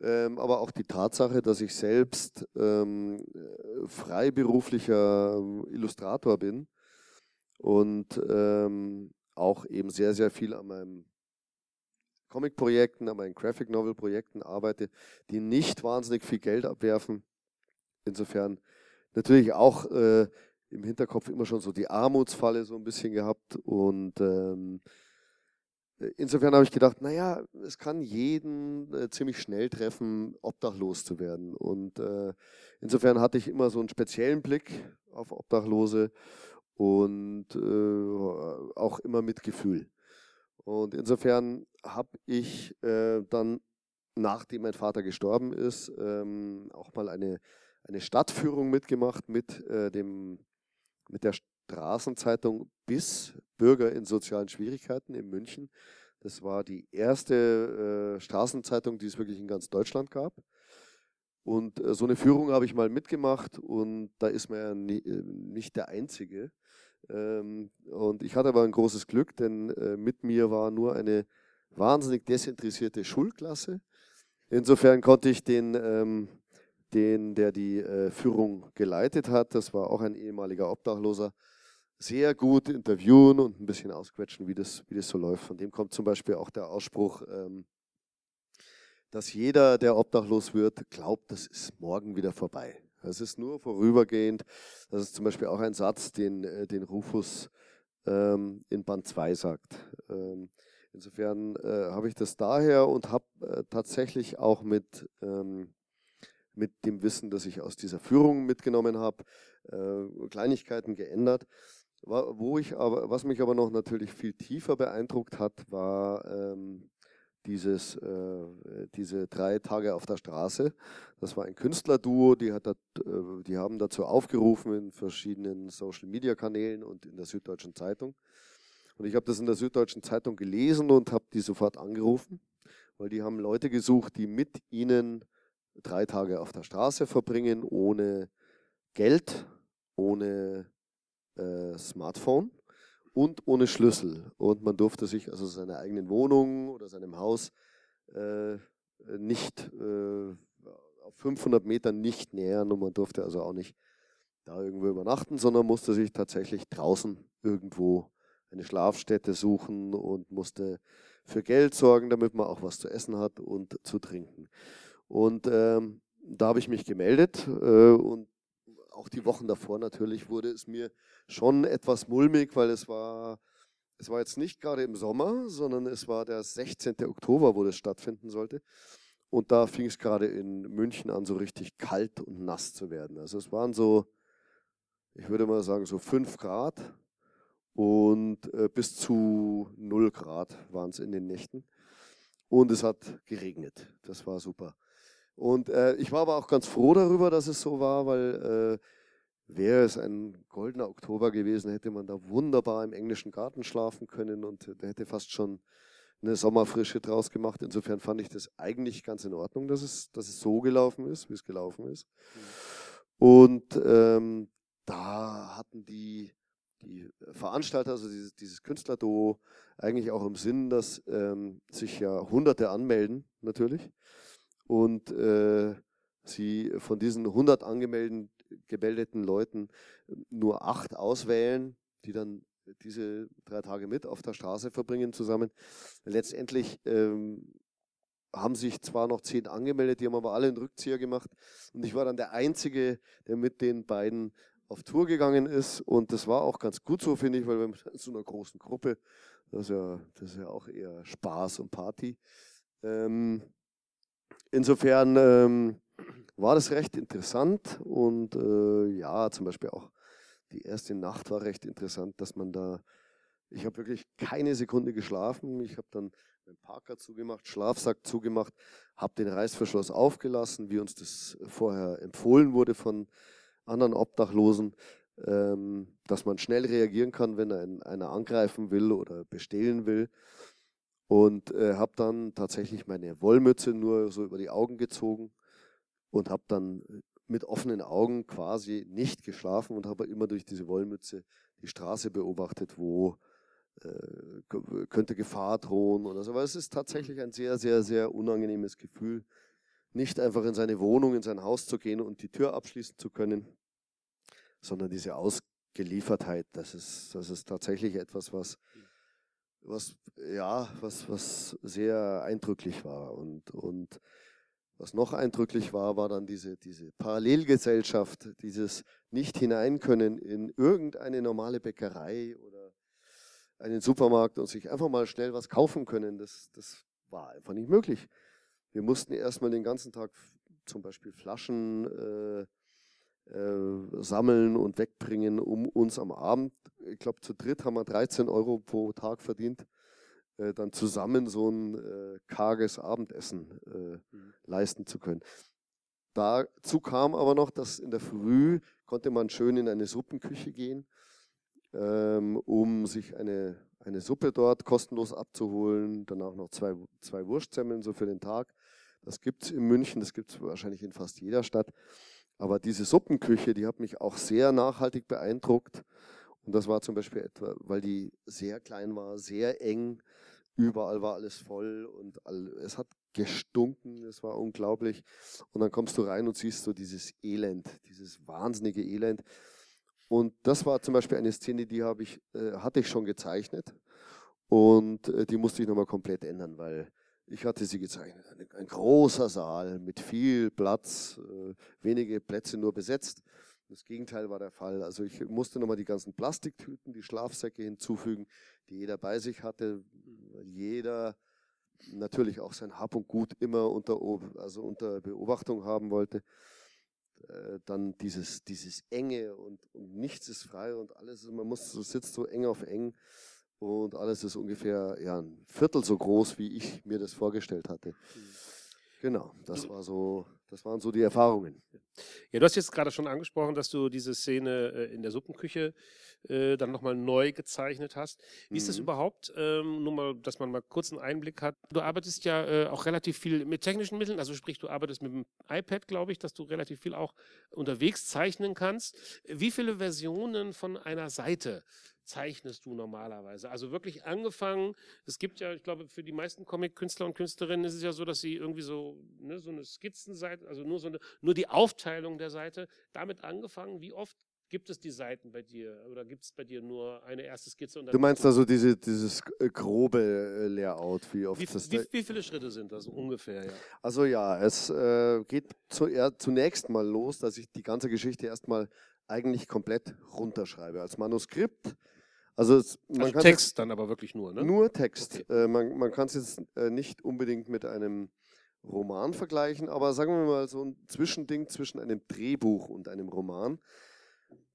Ähm, aber auch die Tatsache, dass ich selbst ähm, freiberuflicher Illustrator bin und ähm, auch eben sehr, sehr viel an meinem Comic-Projekten, an meinen Graphic-Novel-Projekten arbeite, die nicht wahnsinnig viel Geld abwerfen. Insofern natürlich auch äh, im Hinterkopf immer schon so die Armutsfalle so ein bisschen gehabt und ähm, insofern habe ich gedacht, naja, es kann jeden äh, ziemlich schnell treffen, obdachlos zu werden. Und äh, insofern hatte ich immer so einen speziellen Blick auf Obdachlose und äh, auch immer mit Gefühl. Und insofern habe ich äh, dann, nachdem mein Vater gestorben ist, ähm, auch mal eine, eine Stadtführung mitgemacht mit, äh, dem, mit der Straßenzeitung BIS, Bürger in sozialen Schwierigkeiten in München. Das war die erste äh, Straßenzeitung, die es wirklich in ganz Deutschland gab. Und äh, so eine Führung habe ich mal mitgemacht und da ist man ja nie, äh, nicht der Einzige. Ähm, und ich hatte aber ein großes Glück, denn äh, mit mir war nur eine wahnsinnig desinteressierte Schulklasse. Insofern konnte ich den, ähm, den der die äh, Führung geleitet hat, das war auch ein ehemaliger Obdachloser, sehr gut interviewen und ein bisschen ausquetschen, wie das, wie das so läuft. Von dem kommt zum Beispiel auch der Ausspruch, ähm, dass jeder, der obdachlos wird, glaubt, das ist morgen wieder vorbei. Das ist nur vorübergehend. Das ist zum Beispiel auch ein Satz, den, äh, den Rufus ähm, in Band 2 sagt. Ähm, insofern äh, habe ich das daher und habe äh, tatsächlich auch mit, ähm, mit dem Wissen, das ich aus dieser Führung mitgenommen habe, äh, Kleinigkeiten geändert. Wo ich aber, was mich aber noch natürlich viel tiefer beeindruckt hat, war ähm, dieses, äh, diese drei Tage auf der Straße. Das war ein Künstlerduo, die, hat dat, äh, die haben dazu aufgerufen in verschiedenen Social-Media-Kanälen und in der Süddeutschen Zeitung. Und ich habe das in der Süddeutschen Zeitung gelesen und habe die sofort angerufen, weil die haben Leute gesucht, die mit ihnen drei Tage auf der Straße verbringen, ohne Geld, ohne äh, Smartphone und ohne Schlüssel. Und man durfte sich also seiner eigenen Wohnung oder seinem Haus äh, nicht äh, auf 500 Metern nicht nähern und man durfte also auch nicht da irgendwo übernachten, sondern musste sich tatsächlich draußen irgendwo eine Schlafstätte suchen und musste für Geld sorgen, damit man auch was zu essen hat und zu trinken. Und ähm, da habe ich mich gemeldet äh, und auch die Wochen davor natürlich wurde es mir schon etwas mulmig, weil es war, es war jetzt nicht gerade im Sommer, sondern es war der 16. Oktober, wo das stattfinden sollte. Und da fing es gerade in München an, so richtig kalt und nass zu werden. Also es waren so, ich würde mal sagen, so 5 Grad und äh, bis zu 0 Grad waren es in den Nächten. Und es hat geregnet. Das war super. Und äh, ich war aber auch ganz froh darüber, dass es so war, weil äh, wäre es ein goldener Oktober gewesen, hätte man da wunderbar im englischen Garten schlafen können und da hätte fast schon eine Sommerfrische draus gemacht. Insofern fand ich das eigentlich ganz in Ordnung, dass es, dass es so gelaufen ist, wie es gelaufen ist. Mhm. Und ähm, da hatten die, die Veranstalter, also dieses, dieses Künstlerduo, eigentlich auch im Sinn, dass ähm, sich ja Hunderte anmelden, natürlich. Und äh, sie von diesen 100 angemeldeten gemeldeten Leuten nur acht auswählen, die dann diese drei Tage mit auf der Straße verbringen zusammen. Letztendlich ähm, haben sich zwar noch zehn angemeldet, die haben aber alle einen Rückzieher gemacht. Und ich war dann der Einzige, der mit den beiden auf Tour gegangen ist. Und das war auch ganz gut so, finde ich, weil wir mit so einer großen Gruppe, das ist ja, das ist ja auch eher Spaß und Party. Ähm, insofern ähm, war das recht interessant und äh, ja, zum Beispiel auch die erste Nacht war recht interessant, dass man da, ich habe wirklich keine Sekunde geschlafen. Ich habe dann den Parker zugemacht, Schlafsack zugemacht, habe den Reißverschluss aufgelassen, wie uns das vorher empfohlen wurde von anderen Obdachlosen, ähm, dass man schnell reagieren kann, wenn ein, einer angreifen will oder bestehlen will. Und äh, habe dann tatsächlich meine Wollmütze nur so über die Augen gezogen und habe dann äh, mit offenen Augen quasi nicht geschlafen und habe immer durch diese Wollmütze die Straße beobachtet, wo äh, könnte Gefahr drohen oder so. Aber es ist tatsächlich ein sehr, sehr, sehr unangenehmes Gefühl, nicht einfach in seine Wohnung, in sein Haus zu gehen und die Tür abschließen zu können, sondern diese Ausgeliefertheit, das ist, das ist tatsächlich etwas, was, was, ja, was, was sehr eindrücklich war und, und Was noch eindrücklich war, war dann diese, diese Parallelgesellschaft, dieses Nicht-Hineinkönnen in irgendeine normale Bäckerei oder einen Supermarkt und sich einfach mal schnell was kaufen können. Das, das war einfach nicht möglich. Wir mussten erstmal den ganzen Tag zum Beispiel Flaschen äh, äh, sammeln und wegbringen, um uns am Abend, ich glaube zu dritt haben wir 13 Euro pro Tag verdient, äh, dann zusammen so ein äh, karges Abendessen äh, mhm. leisten zu können. Dazu kam aber noch, dass in der Früh konnte man schön in eine Suppenküche gehen, ähm, um sich eine, eine Suppe dort kostenlos abzuholen, danach noch zwei, zwei Wurstsemmeln so für den Tag. Das gibt es in München, das gibt es wahrscheinlich in fast jeder Stadt. Aber diese Suppenküche, die hat mich auch sehr nachhaltig beeindruckt. Und das war zum Beispiel etwa, weil die sehr klein war, sehr eng, überall war alles voll und all, es hat gestunken, es war unglaublich. Und dann kommst du rein und siehst so dieses Elend, dieses wahnsinnige Elend. Und das war zum Beispiel eine Szene, die habe ich, äh, hatte ich schon gezeichnet und äh, die musste ich nochmal komplett ändern, weil ich hatte sie gezeichnet. Ein, großer Saal mit viel Platz, äh, wenige Plätze nur besetzt. Das Gegenteil war der Fall. Also ich musste nochmal die ganzen Plastiktüten, die Schlafsäcke hinzufügen, die jeder bei sich hatte, jeder natürlich auch sein Hab und Gut immer unter, also unter Beobachtung haben wollte. Äh, dann dieses, dieses Enge und, und nichts ist frei und alles, man muss, sitzt so eng auf eng und alles ist ungefähr ja, ein Viertel so groß, wie ich mir das vorgestellt hatte. Genau, das war so, das waren so die Erfahrungen. Ja, du hast jetzt gerade schon angesprochen, dass du diese Szene äh, in der Suppenküche äh, dann nochmal neu gezeichnet hast. Wie mhm. ist das mhm. überhaupt? Ähm, nur mal, dass man mal kurz einen Einblick hat. Du arbeitest ja äh, auch relativ viel mit technischen Mitteln, also sprich, du arbeitest mit dem iPad, glaube ich, dass du relativ viel auch unterwegs zeichnen kannst. Wie viele Versionen von einer Seite zeichnest du normalerweise? Also wirklich angefangen, es gibt ja, ich glaube, für die meisten Comic-Künstler und Künstlerinnen ist es ja so, dass sie irgendwie so, ne, so eine Skizzenseite, also nur so eine, nur die Aufteilung der Seite, damit angefangen. Wie oft gibt es die Seiten bei dir oder gibt es bei dir nur eine erste Skizze? du meinst also diese, dieses äh, grobe äh, Layout, wie oft wie, das wie, wie viele Schritte sind das ungefähr? Ja? Also ja, es äh, geht zu, ja, zunächst mal los, dass ich die ganze Geschichte erstmal eigentlich komplett runterschreibe als Manuskript also, es, also Text jetzt, dann aber wirklich nur, ne? Nur Text. Okay. Äh, man man kann es jetzt äh, nicht unbedingt mit einem Roman vergleichen, aber sagen wir mal so ein Zwischending zwischen einem Drehbuch und einem Roman,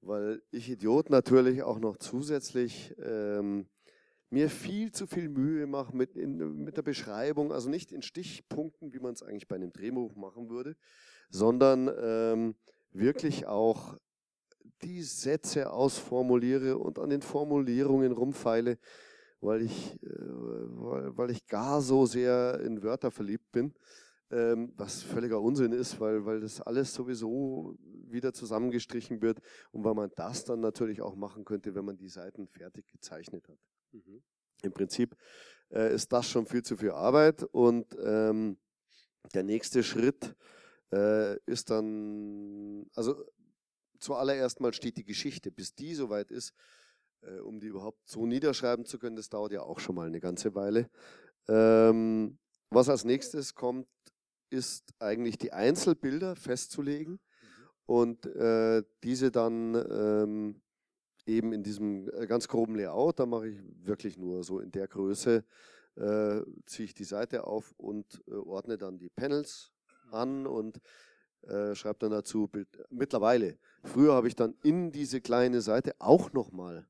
weil ich Idiot natürlich auch noch zusätzlich ähm, mir viel zu viel Mühe mache mit, in, mit der Beschreibung, also nicht in Stichpunkten, wie man es eigentlich bei einem Drehbuch machen würde, sondern ähm, wirklich auch die Sätze ausformuliere und an den Formulierungen rumfeile, weil ich, äh, weil, weil ich gar so sehr in Wörter verliebt bin, ähm, was völliger Unsinn ist, weil, weil das alles sowieso wieder zusammengestrichen wird und weil man das dann natürlich auch machen könnte, wenn man die Seiten fertig gezeichnet hat. Mhm. Im Prinzip äh, ist das schon viel zu viel Arbeit und ähm, der nächste Schritt äh, ist dann, also zuallererst mal steht die Geschichte, bis die soweit ist, äh, um die überhaupt so niederschreiben zu können, das dauert ja auch schon mal eine ganze Weile. Ähm, was als nächstes kommt, ist eigentlich die Einzelbilder festzulegen mhm. und äh, diese dann ähm, eben in diesem äh, ganz groben Layout, da mache ich wirklich nur so in der Größe, äh, ziehe ich die Seite auf und äh, ordne dann die Panels mhm. an und äh, schreibt dann dazu, Bild, mittlerweile, früher habe ich dann in diese kleine Seite auch nochmal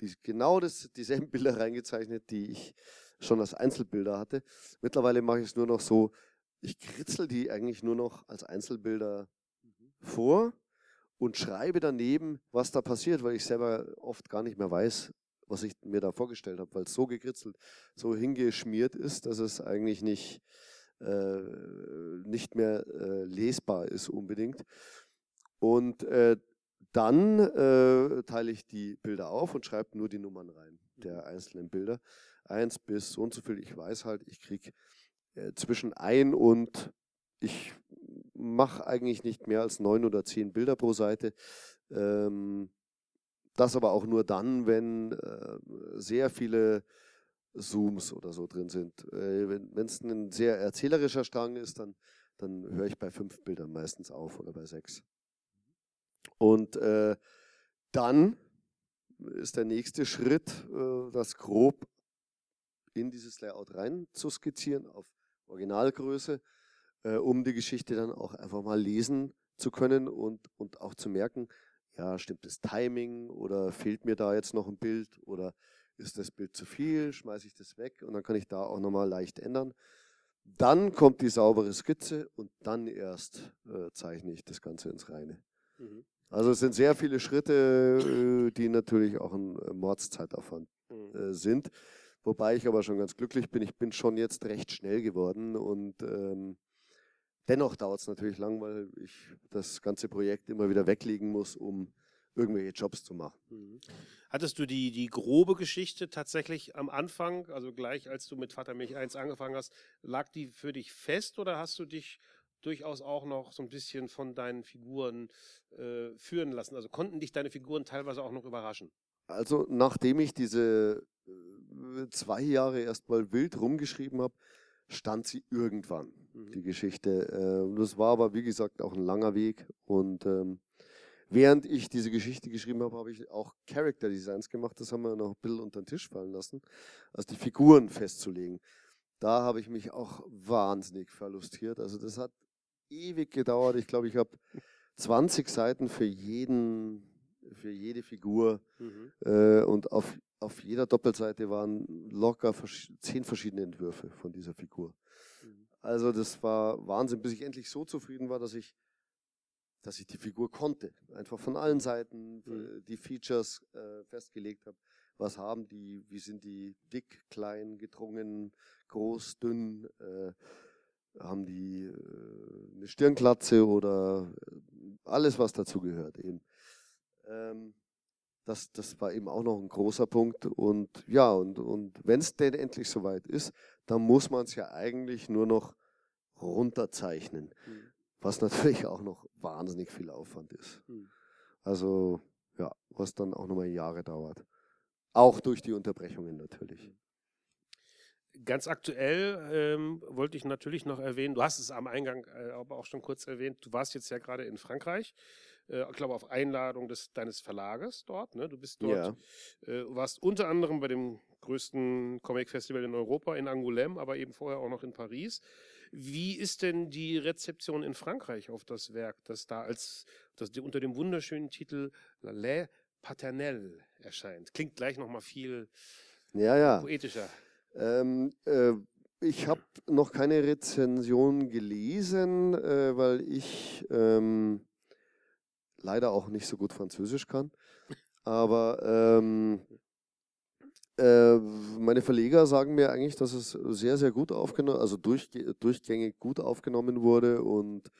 die, genau das, dieselben Bilder reingezeichnet, die ich schon als Einzelbilder hatte. Mittlerweile mache ich es nur noch so, ich kritzel die eigentlich nur noch als Einzelbilder mhm. vor und schreibe daneben, was da passiert, weil ich selber oft gar nicht mehr weiß, was ich mir da vorgestellt habe, weil es so gekritzelt, so hingeschmiert ist, dass es eigentlich nicht, äh, nicht mehr äh, lesbar ist unbedingt. Und äh, dann äh, teile ich die Bilder auf und schreibe nur die Nummern rein, der mhm. einzelnen Bilder. Eins bis so und so viel. Ich weiß halt, ich kriege zwischen ein und ich mache eigentlich nicht mehr als neun oder zehn Bilder pro Seite. Ähm, das aber auch nur dann, wenn äh, sehr viele Zooms oder so drin sind. Äh, wenn es ein sehr erzählerischer Strang ist, dann dann höre ich bei fünf Bildern meistens auf oder bei sechs. Und äh, dann ist der nächste Schritt, äh, das grob in dieses Layout rein zu skizzieren auf Originalgröße, äh, um die Geschichte dann auch einfach mal lesen zu können und, und auch zu merken, ja, stimmt das Timing oder fehlt mir da jetzt noch ein Bild oder ist das Bild zu viel, schmeiße ich das weg und dann kann ich da auch nochmal leicht ändern. Dann kommt die saubere Skizze und dann erst äh, zeichne ich das Ganze ins Reine. Mhm. Also es sind sehr viele Schritte, äh, die natürlich auch ein äh, Mordszeitaufwand mhm. äh, sind. Wobei ich aber schon ganz glücklich bin. Ich bin schon jetzt recht schnell geworden und ähm, dennoch dauert es natürlich lang, weil ich das ganze Projekt immer wieder weglegen muss, um irgendwelche Jobs zu machen. Mhm. Hattest du die, die grobe Geschichte tatsächlich am Anfang, also gleich als du mit Vater Milch 1 angefangen hast, lag die für dich fest oder hast du dich durchaus auch noch so ein bisschen von deinen Figuren äh, führen lassen? Also konnten dich deine Figuren teilweise auch noch überraschen? Also nachdem ich diese äh, zwei Jahre erst mal wild rumgeschrieben habe, stand sie irgendwann, mhm. die Geschichte. Äh, das war aber, wie gesagt, auch ein langer Weg. Und ähm, während ich diese Geschichte geschrieben habe, habe ich auch Character Designs gemacht. Das haben wir noch ein bisschen unter den Tisch fallen lassen, also die Figuren festzulegen. Da habe ich mich auch wahnsinnig verlustiert. Also das hat ewig gedauert. Ich glaube, ich habe 20 Seiten für jeden, für jede Figur mhm. äh, und auf, auf jeder Doppelseite waren locker vers zehn verschiedene Entwürfe von dieser Figur. Mhm. Also das war Wahnsinn, bis ich endlich so zufrieden war, dass ich, dass ich die Figur konnte. Einfach von allen Seiten mhm. die Features äh, festgelegt habe. Was haben die, wie sind die dick, klein, gedrungen, groß, dünn, äh, haben die äh, eine Stirnglatze oder äh, alles, was dazu gehört eben. Ähm, das, das war eben auch noch ein großer Punkt. Und ja, und, und wenn es denn endlich soweit ist, dann muss man es ja eigentlich nur noch runterzeichnen. Mhm. Was natürlich auch noch wahnsinnig viel Aufwand ist. Mhm. Also ja, was dann auch nochmal Jahre dauert. Auch durch die Unterbrechungen natürlich. Mhm. Ganz aktuell ähm, wollte ich natürlich noch erwähnen, du hast es am Eingang äh, aber auch schon kurz erwähnt, du warst jetzt ja gerade in Frankreich, äh, ich glaube auf Einladung des, deines Verlages dort. Ne? Du bist dort, ja. äh, warst unter anderem bei dem größten Comic-Festival in Europa, in Angoulême, aber eben vorher auch noch in Paris. Wie ist denn die Rezeption in Frankreich auf das Werk, das da als das unter dem wunderschönen Titel La Lait Paternelle erscheint? Klingt gleich nochmal viel ja, ja. poetischer. Ähm, äh, ich habe noch keine Rezension gelesen, äh, weil ich ähm, leider auch nicht so gut Französisch kann. Aber ähm, äh, meine Verleger sagen mir eigentlich, dass es sehr, sehr gut aufgenommen, also durch, durchgängig gut aufgenommen wurde und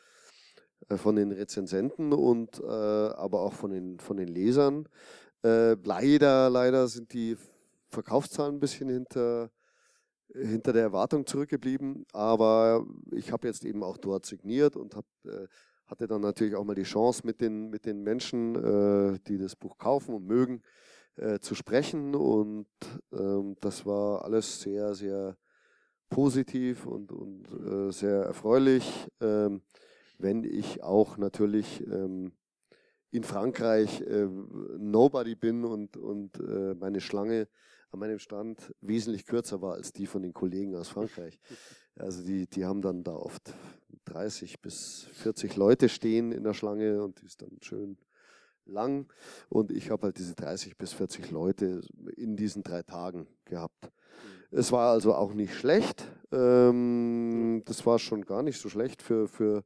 äh, von den Rezensenten und äh, aber auch von den, von den Lesern. Äh, leider, leider sind die Verkaufszahlen ein bisschen hinter hinter der Erwartung zurückgeblieben, aber ich habe jetzt eben auch dort signiert und hab, äh, hatte dann natürlich auch mal die Chance mit den, mit den Menschen, äh, die das Buch kaufen und mögen, äh, zu sprechen und ähm, das war alles sehr, sehr positiv und, und äh, sehr erfreulich, ähm, wenn ich auch natürlich ähm, in Frankreich Nobody bin und, und meine Schlange an meinem Stand wesentlich kürzer war als die von den Kollegen aus Frankreich. Also die, die haben dann da oft 30 bis 40 Leute stehen in der Schlange und die ist dann schön lang. Und ich habe halt diese 30 bis 40 Leute in diesen drei Tagen gehabt. Mhm. Es war also auch nicht schlecht. Ähm, das war schon gar nicht so schlecht für, für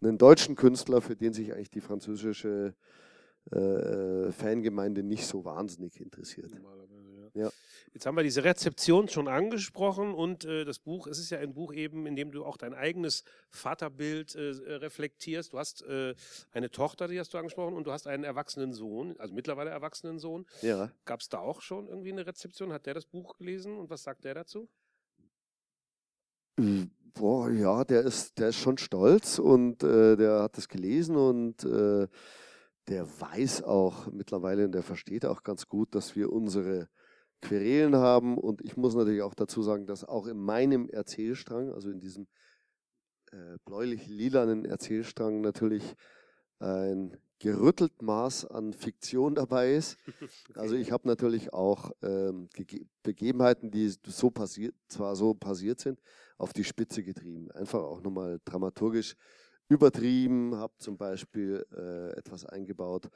einen deutschen Künstler, für den sich eigentlich die französische äh, Fangemeinde nicht so wahnsinnig interessiert. Ja. Jetzt haben wir diese Rezeption schon angesprochen und äh, das Buch, es ist ja ein Buch eben, in dem du auch dein eigenes Vaterbild äh, reflektierst. Du hast äh, eine Tochter, die hast du angesprochen, und du hast einen erwachsenen Sohn, also mittlerweile erwachsenen Sohn. Ja. Gab es da auch schon irgendwie eine Rezeption? Hat der das Buch gelesen und was sagt der dazu? Hm, boah, ja, der ist, der ist schon stolz und äh, der hat das gelesen und äh, der weiß auch mittlerweile und der versteht auch ganz gut, dass wir unsere Querelen haben. Und ich muss natürlich auch dazu sagen, dass auch in meinem Erzählstrang, also in diesem äh, bläulich-lilanen Erzählstrang natürlich ein gerüttelt Maß an Fiktion dabei ist. Also ich habe natürlich auch ähm, Begebenheiten, die so passiert, zwar so passiert sind, auf die Spitze getrieben. Einfach auch nochmal dramaturgisch übertrieben, habe zum Beispiel äh, etwas eingebaut,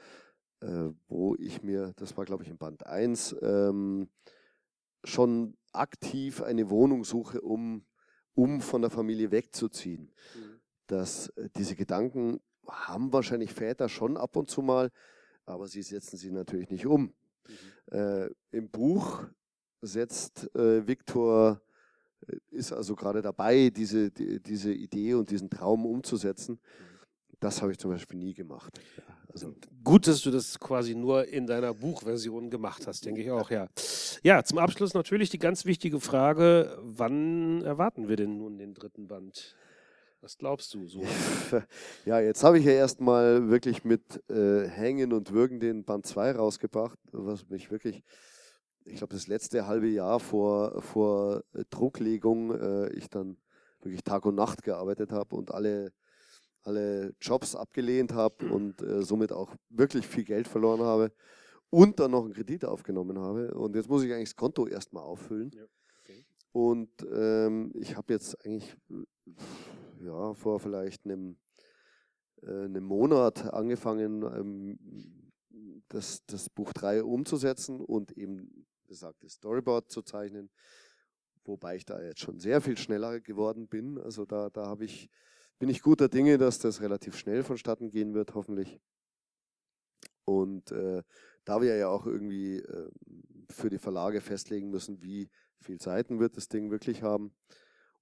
äh, wo ich mir, das war glaube ich im Band 1, ähm, schon aktiv eine Wohnung suche, um, um von der Familie wegzuziehen. Mhm. Dass äh, diese Gedanken haben wahrscheinlich Väter schon ab und zu mal, aber sie setzen sie natürlich nicht um. Mhm. Äh, Im Buch setzt äh, Viktor, äh, ist also gerade dabei, diese, die, diese Idee und diesen Traum umzusetzen. Mhm. Das habe ich zum Beispiel nie gemacht. Ja, also. Gut, dass du das quasi nur in deiner Buchversion gemacht hast, denke ich auch, ja. Ja, zum Abschluss natürlich die ganz wichtige Frage, wann erwarten wir denn nun den dritten Band? Was glaubst du so? Ja, jetzt habe ich ja erstmal wirklich mit äh, Hängen und Würgen den Band 2 rausgebracht, was mich wirklich, ich glaube, das letzte halbe Jahr vor, vor Drucklegung äh, ich dann wirklich Tag und Nacht gearbeitet habe und alle, alle Jobs abgelehnt habe und äh, somit auch wirklich viel Geld verloren habe und dann noch einen Kredit aufgenommen habe. Und jetzt muss ich eigentlich das Konto erstmal auffüllen. Ja, okay. Und ähm, ich habe jetzt eigentlich ja, vor vielleicht einem, äh, einem Monat angefangen, ähm, das, das Buch 3 umzusetzen und eben besagtes Storyboard zu zeichnen, wobei ich da jetzt schon sehr viel schneller geworden bin. Also da, da habe ich, bin ich guter Dinge, dass das relativ schnell vonstatten gehen wird, hoffentlich. Und äh, da wir ja auch irgendwie äh, für die Verlage festlegen müssen, wie viele Seiten wird das Ding wirklich haben,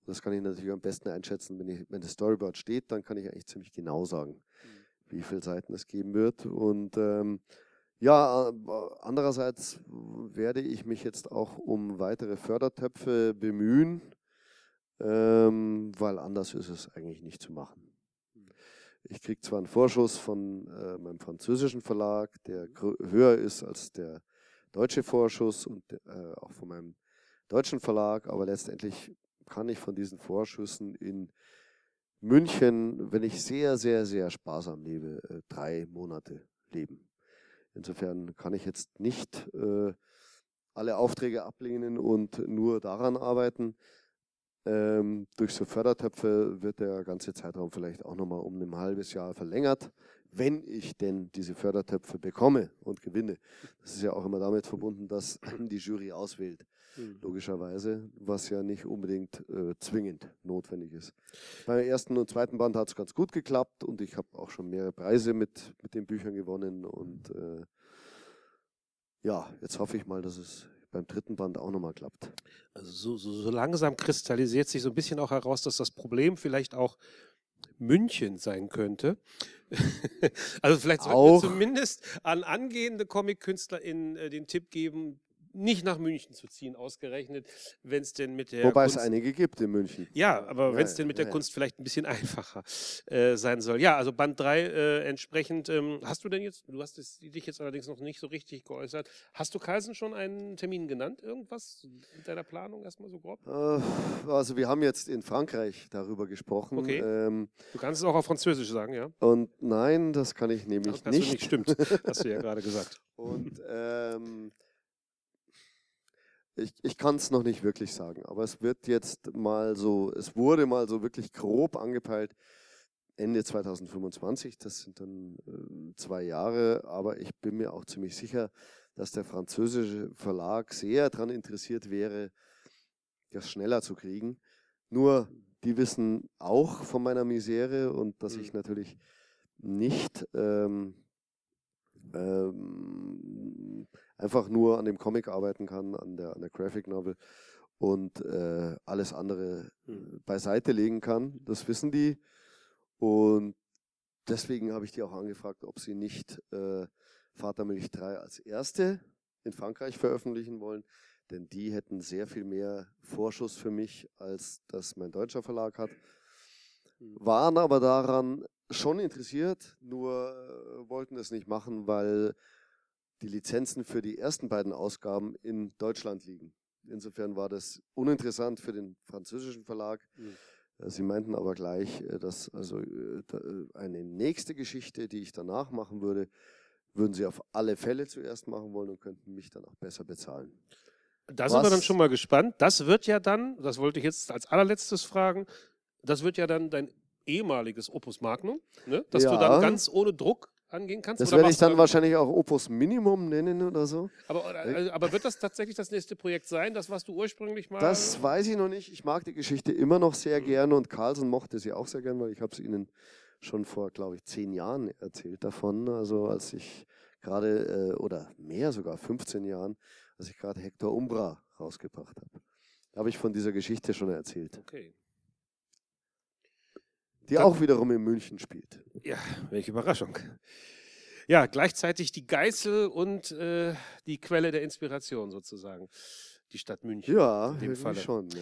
das kann ich natürlich am besten einschätzen, wenn, ich, wenn das Storyboard steht, dann kann ich eigentlich ziemlich genau sagen, mhm. wie viele Seiten es geben wird. Und ähm, ja, andererseits werde ich mich jetzt auch um weitere Fördertöpfe bemühen, ähm, weil anders ist es eigentlich nicht zu machen. Ich kriege zwar einen Vorschuss von äh, meinem französischen Verlag, der mhm. höher ist als der deutsche Vorschuss und äh, auch von meinem deutschen Verlag, aber letztendlich kann ich von diesen Vorschüssen in München, wenn ich sehr, sehr, sehr sparsam lebe, äh, drei Monate leben. Insofern kann ich jetzt nicht äh, alle Aufträge ablehnen und nur daran arbeiten. Ähm, durch so Fördertöpfe wird der ganze Zeitraum vielleicht auch nochmal um ein halbes Jahr verlängert, wenn ich denn diese Fördertöpfe bekomme und gewinne. Das ist ja auch immer damit verbunden, dass die Jury auswählt. Mhm. logischerweise, was ja nicht unbedingt äh, zwingend notwendig ist. Beim ersten und zweiten Band hat es ganz gut geklappt und ich habe auch schon mehrere Preise mit, mit den Büchern gewonnen und äh, ja, jetzt hoffe ich mal, dass es beim dritten Band auch nochmal klappt. Also so, so, so langsam kristallisiert sich so ein bisschen auch heraus, dass das Problem vielleicht auch München sein könnte. also vielleicht sollten wir zumindest an angehende Comic-Künstler in äh, den Tipp geben, nicht nach München zu ziehen, ausgerechnet, wenn es denn mit der. Wobei Kunst es einige gibt in München. Ja, aber wenn es denn mit der ja. Kunst vielleicht ein bisschen einfacher äh, sein soll. Ja, also Band 3 äh, entsprechend. Ähm, hast du denn jetzt, du hast es, dich jetzt allerdings noch nicht so richtig geäußert. Hast du Carlsen schon einen Termin genannt? Irgendwas mit deiner Planung erstmal so grob? Äh, also, wir haben jetzt in Frankreich darüber gesprochen. Okay. Ähm, du kannst es auch auf Französisch sagen, ja? Und nein, das kann ich nämlich das nicht. nicht. Stimmt, hast du ja gerade gesagt. Und. Ähm, ich, ich kann es noch nicht wirklich sagen, aber es wird jetzt mal so, es wurde mal so wirklich grob angepeilt, Ende 2025, das sind dann äh, zwei Jahre, aber ich bin mir auch ziemlich sicher, dass der französische Verlag sehr daran interessiert wäre, das schneller zu kriegen. Nur, die wissen auch von meiner Misere und dass ich mhm. natürlich nicht ähm, ähm, einfach nur an dem Comic arbeiten kann, an der, an der Graphic Novel und äh, alles andere mhm. beiseite legen kann. Das wissen die. Und deswegen habe ich die auch angefragt, ob sie nicht äh, Vatermilch 3 als erste in Frankreich veröffentlichen wollen. Denn die hätten sehr viel mehr Vorschuss für mich, als das mein deutscher Verlag hat. Hm. Waren aber daran schon interessiert, nur äh, wollten es nicht machen, weil die Lizenzen für die ersten beiden Ausgaben in Deutschland liegen. Insofern war das uninteressant für den französischen Verlag, mhm. Sie meinten aber gleich, dass also eine nächste Geschichte, die ich danach machen würde, würden Sie auf alle Fälle zuerst machen wollen und könnten mich dann auch besser bezahlen. Da sind wir dann schon mal gespannt. Das wird ja dann, das wollte ich jetzt als allerletztes fragen, das wird ja dann dein ehemaliges Opus Magnum, ne? dass ja. du dann ganz ohne Druck angehen kannst? Das werde ich dann wahrscheinlich auch Opus Minimum nennen oder so. Aber, äh, aber, wird das tatsächlich das nächste Projekt sein, das was du ursprünglich mal... Das weiß ich noch nicht. Ich mag die Geschichte immer noch sehr mhm. gerne und Carlsen mochte sie auch sehr gerne, weil ich habe es ihnen schon vor, glaube ich, zehn Jahren erzählt davon. Also als ich gerade, äh, oder mehr sogar, 15 Jahren, als ich gerade Hector Umbra rausgebracht habe. Habe ich von dieser Geschichte schon erzählt. Okay. Die Dann, auch wiederum in München spielt. Ja, welche Überraschung. Ja, gleichzeitig die Geißel und äh, die Quelle der Inspiration sozusagen. Die Stadt München. Ja, in dem Falle. schon. Ja.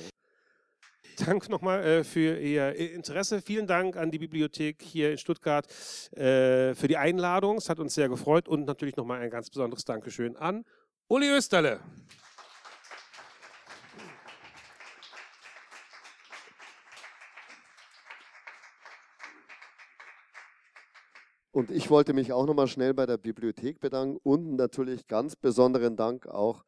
Dank nochmal äh, für Ihr Interesse. Vielen Dank an die Bibliothek hier in Stuttgart äh, für die Einladung. Es hat uns sehr gefreut und natürlich nochmal ein ganz besonderes Dankeschön an Uli Österle. Und ich wollte mich auch nochmal schnell bei der Bibliothek bedanken und natürlich ganz besonderen Dank auch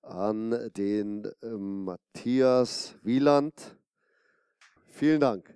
an den äh, Matthias Wieland. Vielen Dank.